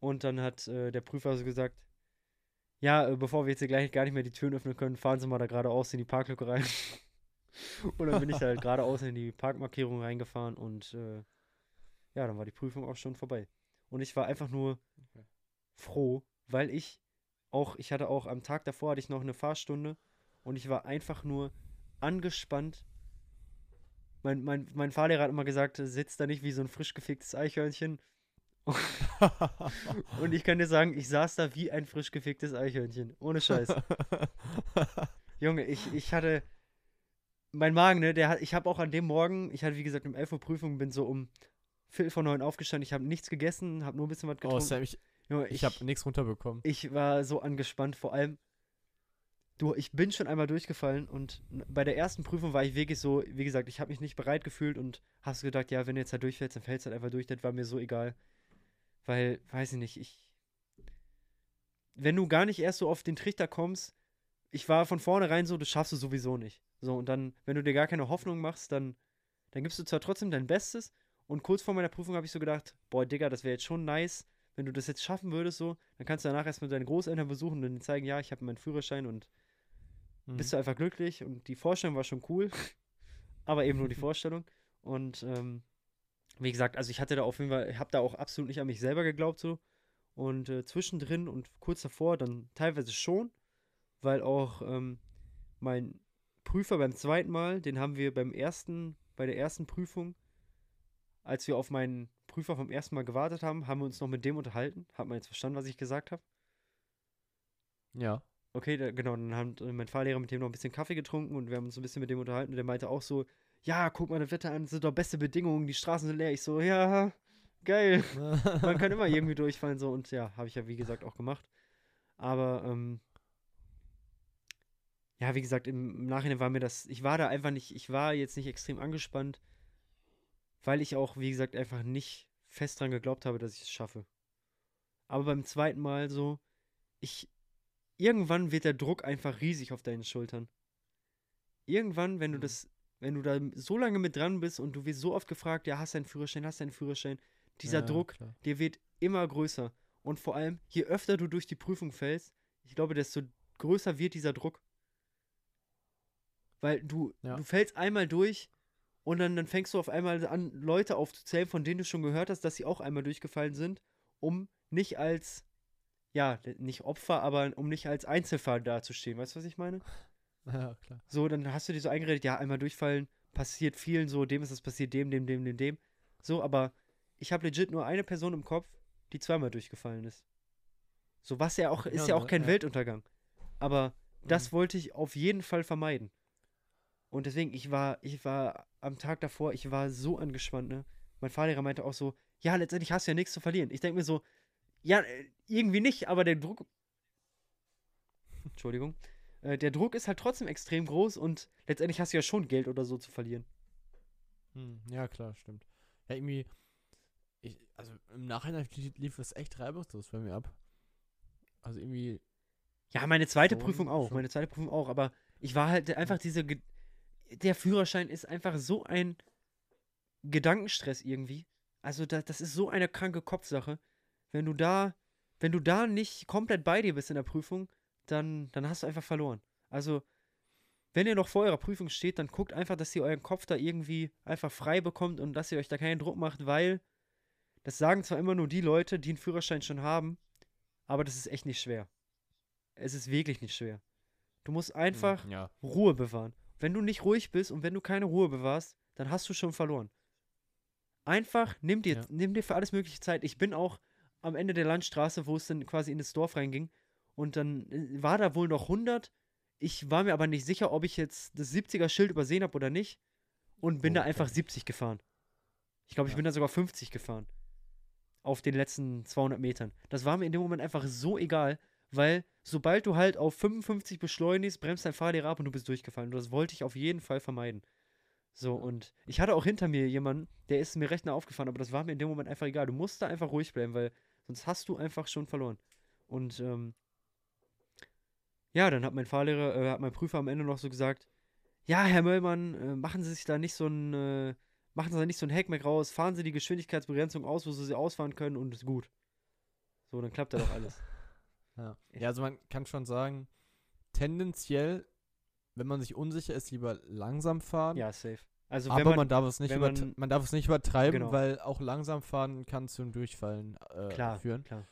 B: Und dann hat der Prüfer so gesagt, ja, äh, bevor wir jetzt hier gleich gar nicht mehr die Türen öffnen können, fahren Sie mal da geradeaus in die Parklücke rein. und dann bin ich halt geradeaus in die Parkmarkierung reingefahren und äh, ja, dann war die Prüfung auch schon vorbei. Und ich war einfach nur
A: Okay.
B: froh, weil ich auch, ich hatte auch am Tag davor hatte ich noch eine Fahrstunde und ich war einfach nur angespannt. Mein, mein, mein Fahrlehrer hat immer gesagt, sitzt da nicht wie so ein frisch geficktes Eichhörnchen. Und ich kann dir sagen, ich saß da wie ein frisch geficktes Eichhörnchen. Ohne Scheiß. Junge, ich, ich hatte. Mein Magen, ne, der hat, ich habe auch an dem Morgen, ich hatte wie gesagt um 11 Uhr Prüfung, bin so um Viertel vor neun aufgestanden, ich habe nichts gegessen, habe nur ein bisschen was
A: oh,
B: getrunken.
A: Sam, ich,
B: Junge,
A: ich habe nichts runterbekommen.
B: ich war so angespannt, vor allem, du, ich bin schon einmal durchgefallen und bei der ersten Prüfung war ich wirklich so, wie gesagt, ich habe mich nicht bereit gefühlt und hast gedacht, ja, wenn du jetzt halt durchfällst, dann fällst du halt einfach durch, das war mir so egal. Weil, weiß ich nicht, ich. Wenn du gar nicht erst so auf den Trichter kommst, ich war von vornherein so, das schaffst du sowieso nicht. So, und dann, wenn du dir gar keine Hoffnung machst, dann, dann gibst du zwar trotzdem dein Bestes und kurz vor meiner Prüfung habe ich so gedacht, boah, Digga, das wäre jetzt schon nice, wenn du das jetzt schaffen würdest, so, dann kannst du danach erstmal deine Großeltern besuchen und denen zeigen, ja, ich habe meinen Führerschein und
A: Mhm.
B: bist du einfach glücklich und die Vorstellung war schon cool, aber eben nur die Vorstellung. Und ähm, wie gesagt, also ich hatte da auf jeden Fall, ich habe da auch absolut nicht an mich selber geglaubt so. Und äh, zwischendrin und kurz davor dann teilweise schon, weil auch ähm, mein Prüfer beim zweiten Mal, den haben wir beim ersten, bei der ersten Prüfung, als wir auf meinen Prüfer vom ersten Mal gewartet haben, haben wir uns noch mit dem unterhalten. Hat man jetzt verstanden, was ich gesagt habe?
A: Ja.
B: Okay, da, genau, dann hat äh, mein Fahrlehrer mit dem noch ein bisschen Kaffee getrunken und wir haben uns so ein bisschen mit dem unterhalten und der meinte auch so, ja, guck mal das Wetter an, das sind doch beste Bedingungen, die Straßen sind leer. Ich so, ja, geil. Man kann immer irgendwie durchfallen so und ja, habe ich ja wie gesagt auch gemacht. Aber ähm, ja, wie gesagt, im, im Nachhinein war mir das, ich war da einfach nicht, ich war jetzt nicht extrem angespannt, weil ich auch, wie gesagt, einfach nicht fest dran geglaubt habe, dass ich es schaffe. Aber beim zweiten Mal so, ich, irgendwann wird der Druck einfach riesig auf deinen Schultern. Irgendwann, wenn du
A: Mhm.
B: das, wenn du da so lange mit dran bist und du wirst so oft gefragt, ja, hast du einen Führerschein, hast du einen Führerschein, dieser
A: Ja,
B: Druck,
A: klar.
B: der wird immer größer. Und vor allem, je öfter du durch die Prüfung fällst, ich glaube, desto größer wird dieser Druck. Weil du,
A: Ja.
B: du fällst einmal durch und dann, dann fängst du auf einmal an, Leute aufzuzählen, von denen du schon gehört hast, dass sie auch einmal durchgefallen sind, um nicht als, ja, nicht Opfer, aber um nicht als Einzelfall dazustehen. Weißt du, was ich meine?
A: Ja, klar.
B: So, dann hast du dir so eingeredet, ja, einmal durchfallen, passiert vielen so, dem ist das passiert, dem, dem, dem, dem, dem. So, aber ich habe legit nur eine Person im Kopf, die zweimal durchgefallen ist. So, was ja auch, ist
A: Ja,
B: ja auch
A: ne,
B: kein
A: ja.
B: Weltuntergang. Aber das
A: Mhm.
B: wollte ich auf jeden Fall vermeiden. Und deswegen, ich war, ich war am Tag davor, ich war so angespannt, ne? Mein Fahrlehrer meinte auch so, ja, letztendlich hast du ja nichts zu verlieren. Ich denke mir so, ja, äh, irgendwie nicht, aber der Druck. Entschuldigung. Äh, der Druck ist halt trotzdem extrem groß und letztendlich hast du ja schon Geld oder so zu verlieren.
A: Hm, ja, klar, stimmt. Ja, irgendwie, ich, also im Nachhinein li- lief es echt reibungslos bei mir ab. Also irgendwie,
B: Ja, meine zweite
A: Schon-
B: Prüfung auch,
A: schon.
B: meine zweite Prüfung auch, aber ich war halt einfach diese. Ge der Führerschein ist einfach so ein Gedankenstress irgendwie. Also, da, das ist so eine kranke Kopfsache. Wenn du da, wenn du da nicht komplett bei dir bist in der Prüfung, dann, dann hast du einfach verloren. Also, wenn ihr noch vor eurer Prüfung steht, dann guckt einfach, dass ihr euren Kopf da irgendwie einfach frei bekommt und dass ihr euch da keinen Druck macht, weil das sagen zwar immer nur die Leute, die einen Führerschein schon haben, aber das ist echt nicht schwer. Es ist wirklich nicht schwer. Du musst
A: hm,
B: einfach
A: ja.
B: Ruhe bewahren. Wenn du nicht ruhig bist und wenn du keine Ruhe bewahrst, dann hast du schon verloren. Einfach nimm dir,
A: Ja.
B: nimm dir für alles mögliche Zeit. Ich bin auch am Ende der Landstraße, wo es dann quasi in das Dorf reinging. Und dann äh, war da wohl noch 100. Ich war mir aber nicht sicher, ob ich jetzt das 70er-Schild übersehen habe oder nicht. Und bin
A: Oh,
B: da einfach
A: okay.
B: 70 gefahren. Ich glaube, ich
A: Ja.
B: bin da sogar 50 gefahren. Auf den letzten 200 Metern. Das war mir in dem Moment einfach so egal, weil sobald du halt auf 55 beschleunigst, bremst dein Fahrlehrer ab und du bist durchgefallen. Und das wollte ich auf jeden Fall vermeiden. So, und ich hatte auch hinter mir jemanden, der ist mir recht nah aufgefahren, aber das war mir in dem Moment einfach egal. Du musst da einfach ruhig bleiben, weil sonst hast du einfach schon verloren. Und ähm, ja, dann hat mein Fahrlehrer, äh, hat mein Prüfer am Ende noch so gesagt, ja, Herr Möllmann, äh, machen Sie sich da nicht so ein, äh, machen Sie da nicht so ein Hackmack raus, fahren Sie die Geschwindigkeitsbegrenzung aus, wo Sie sie ausfahren können und ist gut. So, dann klappt da doch alles.
A: Ja. ja, also man kann schon sagen, tendenziell, wenn man sich unsicher ist, lieber langsam fahren.
B: ja, safe. Also,
A: aber man,
B: man,
A: darf es nicht
B: man-
A: man darf es nicht übertreiben,
B: Genau.
A: weil auch langsam fahren kann zum Durchfallen äh,
B: klar,
A: führen.
B: klar.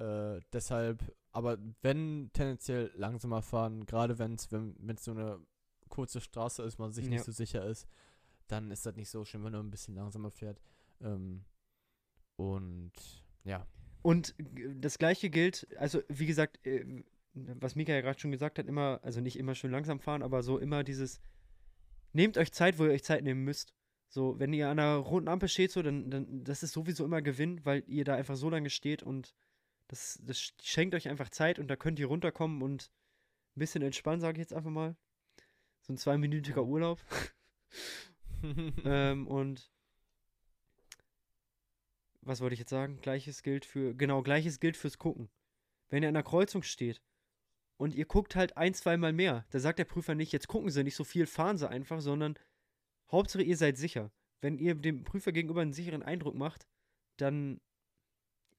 A: Äh, deshalb, aber wenn tendenziell langsamer fahren, gerade wenn's, wenn es so eine kurze Straße ist, man sich
B: Ja.
A: nicht so sicher ist, dann ist das nicht so schlimm, wenn man ein bisschen langsamer fährt. Ähm, und ja.
B: Und das gleiche gilt, also wie gesagt, äh, was Mika ja gerade schon gesagt hat, immer, also nicht immer schön langsam fahren, aber so immer dieses, nehmt euch Zeit, wo ihr euch Zeit nehmen müsst. So, wenn ihr an einer roten Ampel steht, so, dann, dann, das ist sowieso immer Gewinn, weil ihr da einfach so lange steht und das, das sch- schenkt euch einfach Zeit und da könnt ihr runterkommen und ein bisschen entspannen, sage ich jetzt einfach mal. So ein zweiminütiger Urlaub. ähm, und was wollte ich jetzt sagen? Gleiches gilt für, genau, gleiches gilt fürs Gucken. Wenn ihr an der Kreuzung steht und ihr guckt halt ein, zweimal mehr, da sagt der Prüfer nicht, jetzt gucken Sie nicht so viel, fahren Sie einfach, sondern Hauptsache ihr seid sicher. Wenn ihr dem Prüfer gegenüber einen sicheren Eindruck macht, dann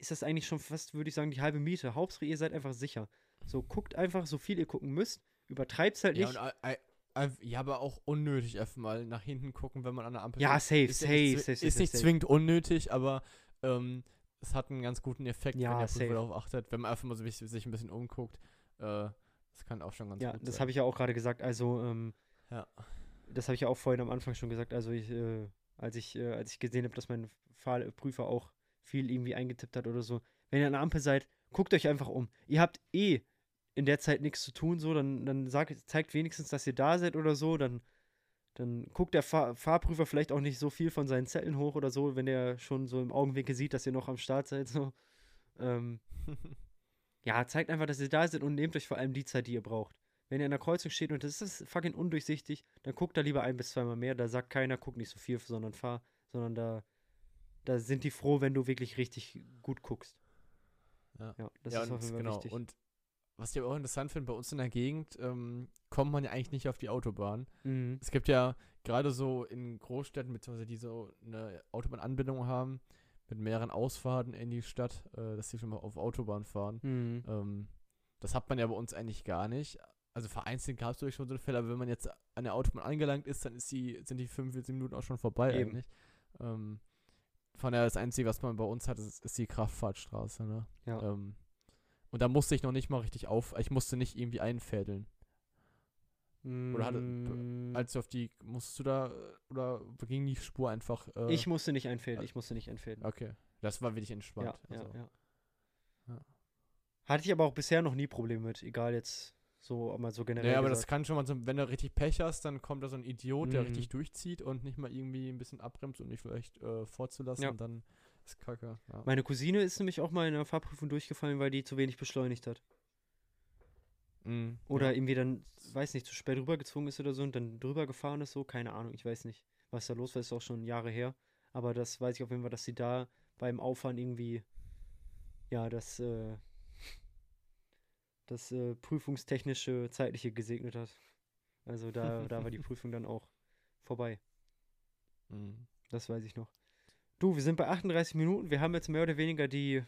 B: ist das eigentlich schon fast, würde ich sagen, die halbe Miete. Hauptsache ihr seid einfach sicher. So, guckt einfach so viel ihr gucken müsst, übertreibt's halt
A: ja,
B: nicht.
A: und, äh, äh, ja, aber auch unnötig einfach mal nach hinten gucken, wenn man an der Ampel
B: Ja, safe,
A: ist ja nicht,
B: safe, safe,
A: Ist
B: safe,
A: nicht
B: safe.
A: zwingend unnötig, aber ähm, es hat einen ganz guten Effekt,
B: Ja,
A: wenn der
B: safe.
A: darauf achtet. Wenn man einfach mal so sich, ein bisschen umguckt, äh, das kann auch schon ganz
B: Ja,
A: gut
B: das
A: sein.
B: habe ich ja auch gerade gesagt. Also, ähm,
A: Ja.
B: das habe ich ja auch vorhin am Anfang schon gesagt. Also, ich, äh, als ich, äh, als ich gesehen habe, dass mein Fahrprüfer auch viel irgendwie eingetippt hat oder so. Wenn ihr an der Ampel seid, guckt euch einfach um. Ihr habt eh in der Zeit nichts zu tun, so, dann, dann sagt, zeigt wenigstens, dass ihr da seid oder so, dann, dann guckt der Fahr Fahrprüfer vielleicht auch nicht so viel von seinen Zetteln hoch oder so, wenn er schon so im Augenwinkel sieht, dass ihr noch am Start seid, so. Ähm, ja, zeigt einfach, dass ihr da seid und nehmt euch vor allem die Zeit, die ihr braucht. Wenn ihr an der Kreuzung steht und das ist fucking undurchsichtig, dann guckt da lieber ein bis zweimal mehr. Da sagt keiner, guck nicht so viel, sondern fahr, sondern da, da sind die froh, wenn du wirklich richtig gut guckst.
A: Ja.
B: Ja, das
A: ja,
B: ist auf jeden Fall
A: genau.
B: wichtig.
A: Und was ich aber auch interessant finde, bei uns in der Gegend ähm, kommt man ja eigentlich nicht auf die Autobahn.
B: mhm.
A: Es gibt ja gerade so in Großstädten, beziehungsweise die so eine Autobahnanbindung haben, mit mehreren Ausfahrten in die Stadt, äh, dass sie schon mal auf Autobahn fahren.
B: Mhm.
A: Ähm, das hat man ja bei uns eigentlich gar nicht. Also vereinzelt gab es durch schon so Fälle, aber wenn man jetzt an der Autobahn angelangt ist, dann ist die, sind die 45 Minuten auch schon vorbei
B: Eben.
A: eigentlich. Ähm, von daher das Einzige, was man bei uns hat, ist, ist die Kraftfahrtstraße. Ne?
B: Ja.
A: Ähm, und da musste ich noch nicht mal richtig auf, ich musste nicht irgendwie einfädeln. Oder hatte,
B: Mm,
A: als du auf die, musstest du da, äh, oder ging die Spur einfach? Äh,
B: ich musste nicht einfädeln, ich musste nicht einfädeln.
A: Okay, das war wirklich entspannt.
B: Ja, ja,
A: also.
B: ja.
A: Ja.
B: Hatte ich aber auch bisher noch nie Probleme mit, egal jetzt so, mal so generell.
A: Naja, aber das
B: gesagt.
A: kann schon mal so, wenn du richtig Pech hast, dann kommt da so ein Idiot, der
B: Mhm.
A: richtig durchzieht und nicht mal irgendwie ein bisschen abbremst und dich vielleicht äh, vorzulassen
B: Ja.
A: und dann ist kacke. Ja.
B: Meine Cousine ist nämlich auch mal in der Fahrprüfung durchgefallen, weil die zu wenig beschleunigt hat.
A: Mhm,
B: Oder
A: ja.
B: irgendwie dann, weiß nicht, zu spät rübergezwungen ist oder so und dann drüber gefahren ist, so, keine Ahnung, ich weiß nicht, was da los war, ist auch schon Jahre her. Aber das weiß ich auf jeden Fall, dass sie da beim Auffahren irgendwie, ja, das, äh, das äh, prüfungstechnische, zeitliche gesegnet hat. Also da, da war die Prüfung dann auch vorbei.
A: Mhm.
B: Das weiß ich noch. Du, wir sind bei 38 Minuten. Wir haben jetzt mehr oder weniger die,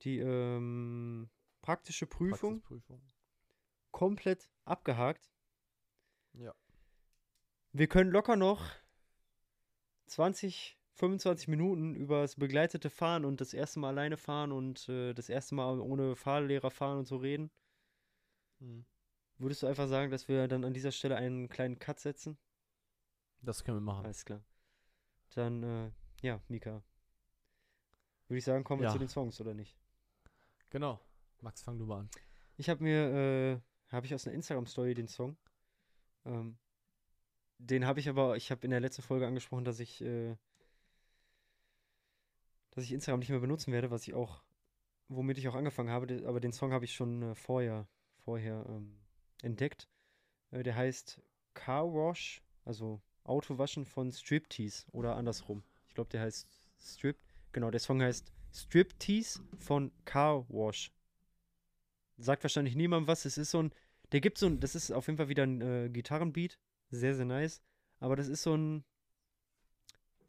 B: die ähm, praktische Prüfung komplett abgehakt.
A: Ja.
B: Wir können locker noch 20, 25 Minuten über das begleitete Fahren und das erste Mal alleine fahren und äh, das erste Mal ohne Fahrlehrer fahren und so reden.
A: Mhm.
B: Würdest du einfach sagen, dass wir dann an dieser Stelle einen kleinen Cut setzen?
A: Das können wir machen.
B: Alles klar. Dann, äh, ja, Mika. Würde ich sagen, kommen wir
A: Ja.
B: zu den Songs, oder nicht?
A: Genau. Max, fang du mal an.
B: Ich habe mir, äh, habe ich aus einer Instagram-Story den Song. Ähm, den habe ich aber, ich habe in der letzten Folge angesprochen, dass ich, äh, dass ich Instagram nicht mehr benutzen werde, was ich auch, womit ich auch angefangen habe, aber den Song habe ich schon äh, vorher, vorher ähm, entdeckt. Äh, der heißt Car Wash, also Autowaschen von Striptease oder andersrum. Ich glaube, der heißt Strip, genau, der Song heißt Striptease von Car Wash sagt wahrscheinlich niemandem was. Es ist so ein Der gibt so ein, das ist auf jeden Fall wieder ein äh, Gitarrenbeat. Sehr, sehr nice. Aber das ist so ein.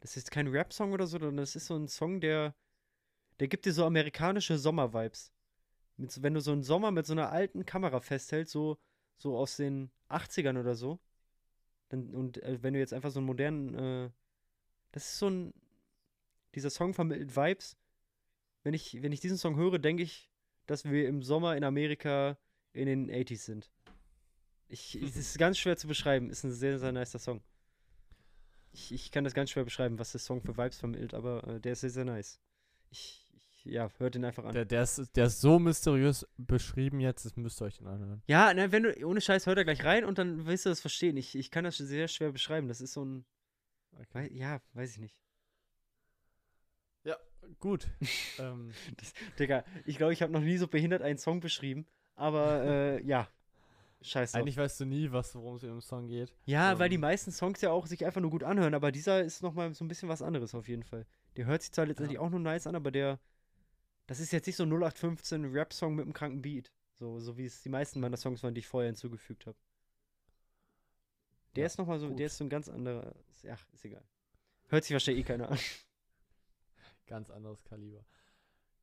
B: Das ist kein Rap-Song oder so, sondern das ist so ein Song, der. Der gibt dir so amerikanische Sommer-Vibes. Mit so- Wenn du so einen Sommer mit so einer alten Kamera festhältst, so, so aus den 80ern oder so. Dann, und äh, wenn du jetzt einfach so einen modernen. Äh, das ist so ein. Dieser Song vermittelt Vibes. Wenn ich, wenn ich diesen Song höre, denke ich, dass wir im Sommer in Amerika in den 80s sind. Ich, es ist ganz schwer zu beschreiben. Ist ein sehr, sehr nicer Song. Ich, ich kann das ganz schwer beschreiben, was der Song für Vibes vermittelt, aber äh, der ist sehr, sehr nice. Ich, ich ja, hört ihn einfach an.
A: Der, der, ist, der ist so mysteriös beschrieben jetzt, das müsst ihr euch den anhören.
B: ja, ne, wenn du, ohne Scheiß, hört er gleich rein und dann wirst du das verstehen. Ich, ich kann das sehr schwer beschreiben. Das ist so ein, wei- ja, weiß ich nicht.
A: Gut. ähm,
B: Digga, ich glaube, ich habe noch nie so behindert einen Song beschrieben, aber äh, ja. Scheiß drauf.
A: eigentlich weißt du nie, was worum es in dem Song geht.
B: Ja, weil die
A: Ähm.
B: meisten Songs ja auch sich einfach nur gut anhören, aber dieser ist nochmal so ein bisschen was anderes auf jeden Fall. Der hört sich zwar letztendlich auch nur nice an, aber der, das ist jetzt nicht so ein 0815 Rap-Song mit einem kranken Beat. So, so wie es die meisten meiner Songs waren, die ich vorher hinzugefügt habe. Der
A: Ja,
B: ist nochmal so,
A: gut.
B: der ist so ein ganz anderer, ja, ist egal. Hört sich wahrscheinlich eh keiner an.
A: Ganz anderes Kaliber.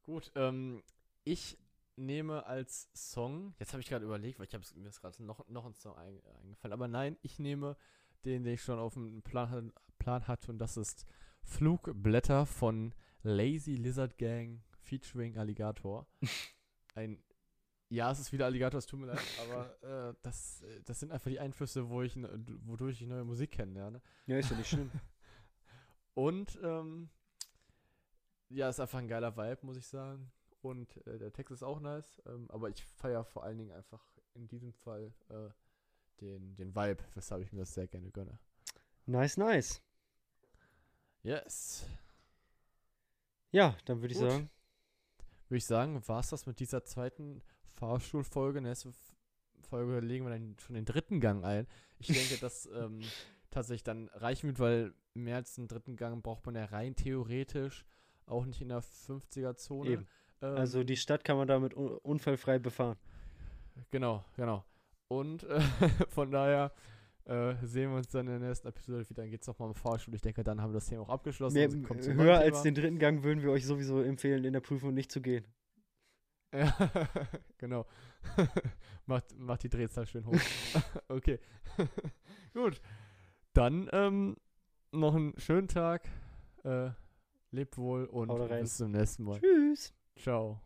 A: Gut, ähm, ich nehme als Song, jetzt habe ich gerade überlegt, weil ich habe mir ist gerade noch, noch ein Song ein, eingefallen, aber nein, ich nehme den, den ich schon auf dem Plan, Plan hatte und das ist Flugblätter von Lazy Lizard Gang featuring Alligator. Ein, ja, es ist wieder Alligator, es tut mir leid, aber äh, das, das sind einfach die Einflüsse, wo ich, wodurch ich neue Musik kennenlerne.
B: ja, ist ja nicht schlimm.
A: Und ähm, ja, ist einfach ein geiler Vibe, muss ich sagen. Und äh, der Text ist auch nice, ähm, aber ich feiere vor allen Dingen einfach in diesem Fall äh, den, den Vibe, weshalb ich mir das sehr gerne gönne.
B: Nice, nice.
A: Yes.
B: Ja, dann würde ich sagen,
A: Würde ich sagen, war es das mit dieser zweiten Fahrschulfolge. Nächste F- Folge legen wir dann schon den dritten Gang ein. Ich denke, dass ähm, tatsächlich dann reichen wird, weil mehr als einen dritten Gang braucht man ja rein theoretisch auch nicht in der 50er-Zone.
B: Eben.
A: Ähm,
B: also die Stadt kann man damit un unfallfrei befahren.
A: Genau, genau. Und äh, von daher äh, sehen wir uns dann in der nächsten Episode wieder. Dann geht es nochmal um Fahrschule. Ich denke, dann haben wir das Thema auch abgeschlossen.
B: Mehr,
A: zum
B: höher als den dritten Gang würden wir euch sowieso empfehlen, in der Prüfung nicht zu gehen.
A: Ja, genau. macht, macht die Drehzahl schön hoch. okay. Gut. Dann ähm, noch einen schönen Tag. Äh, lebt wohl und bis zum nächsten Mal.
B: Tschüss.
A: Ciao.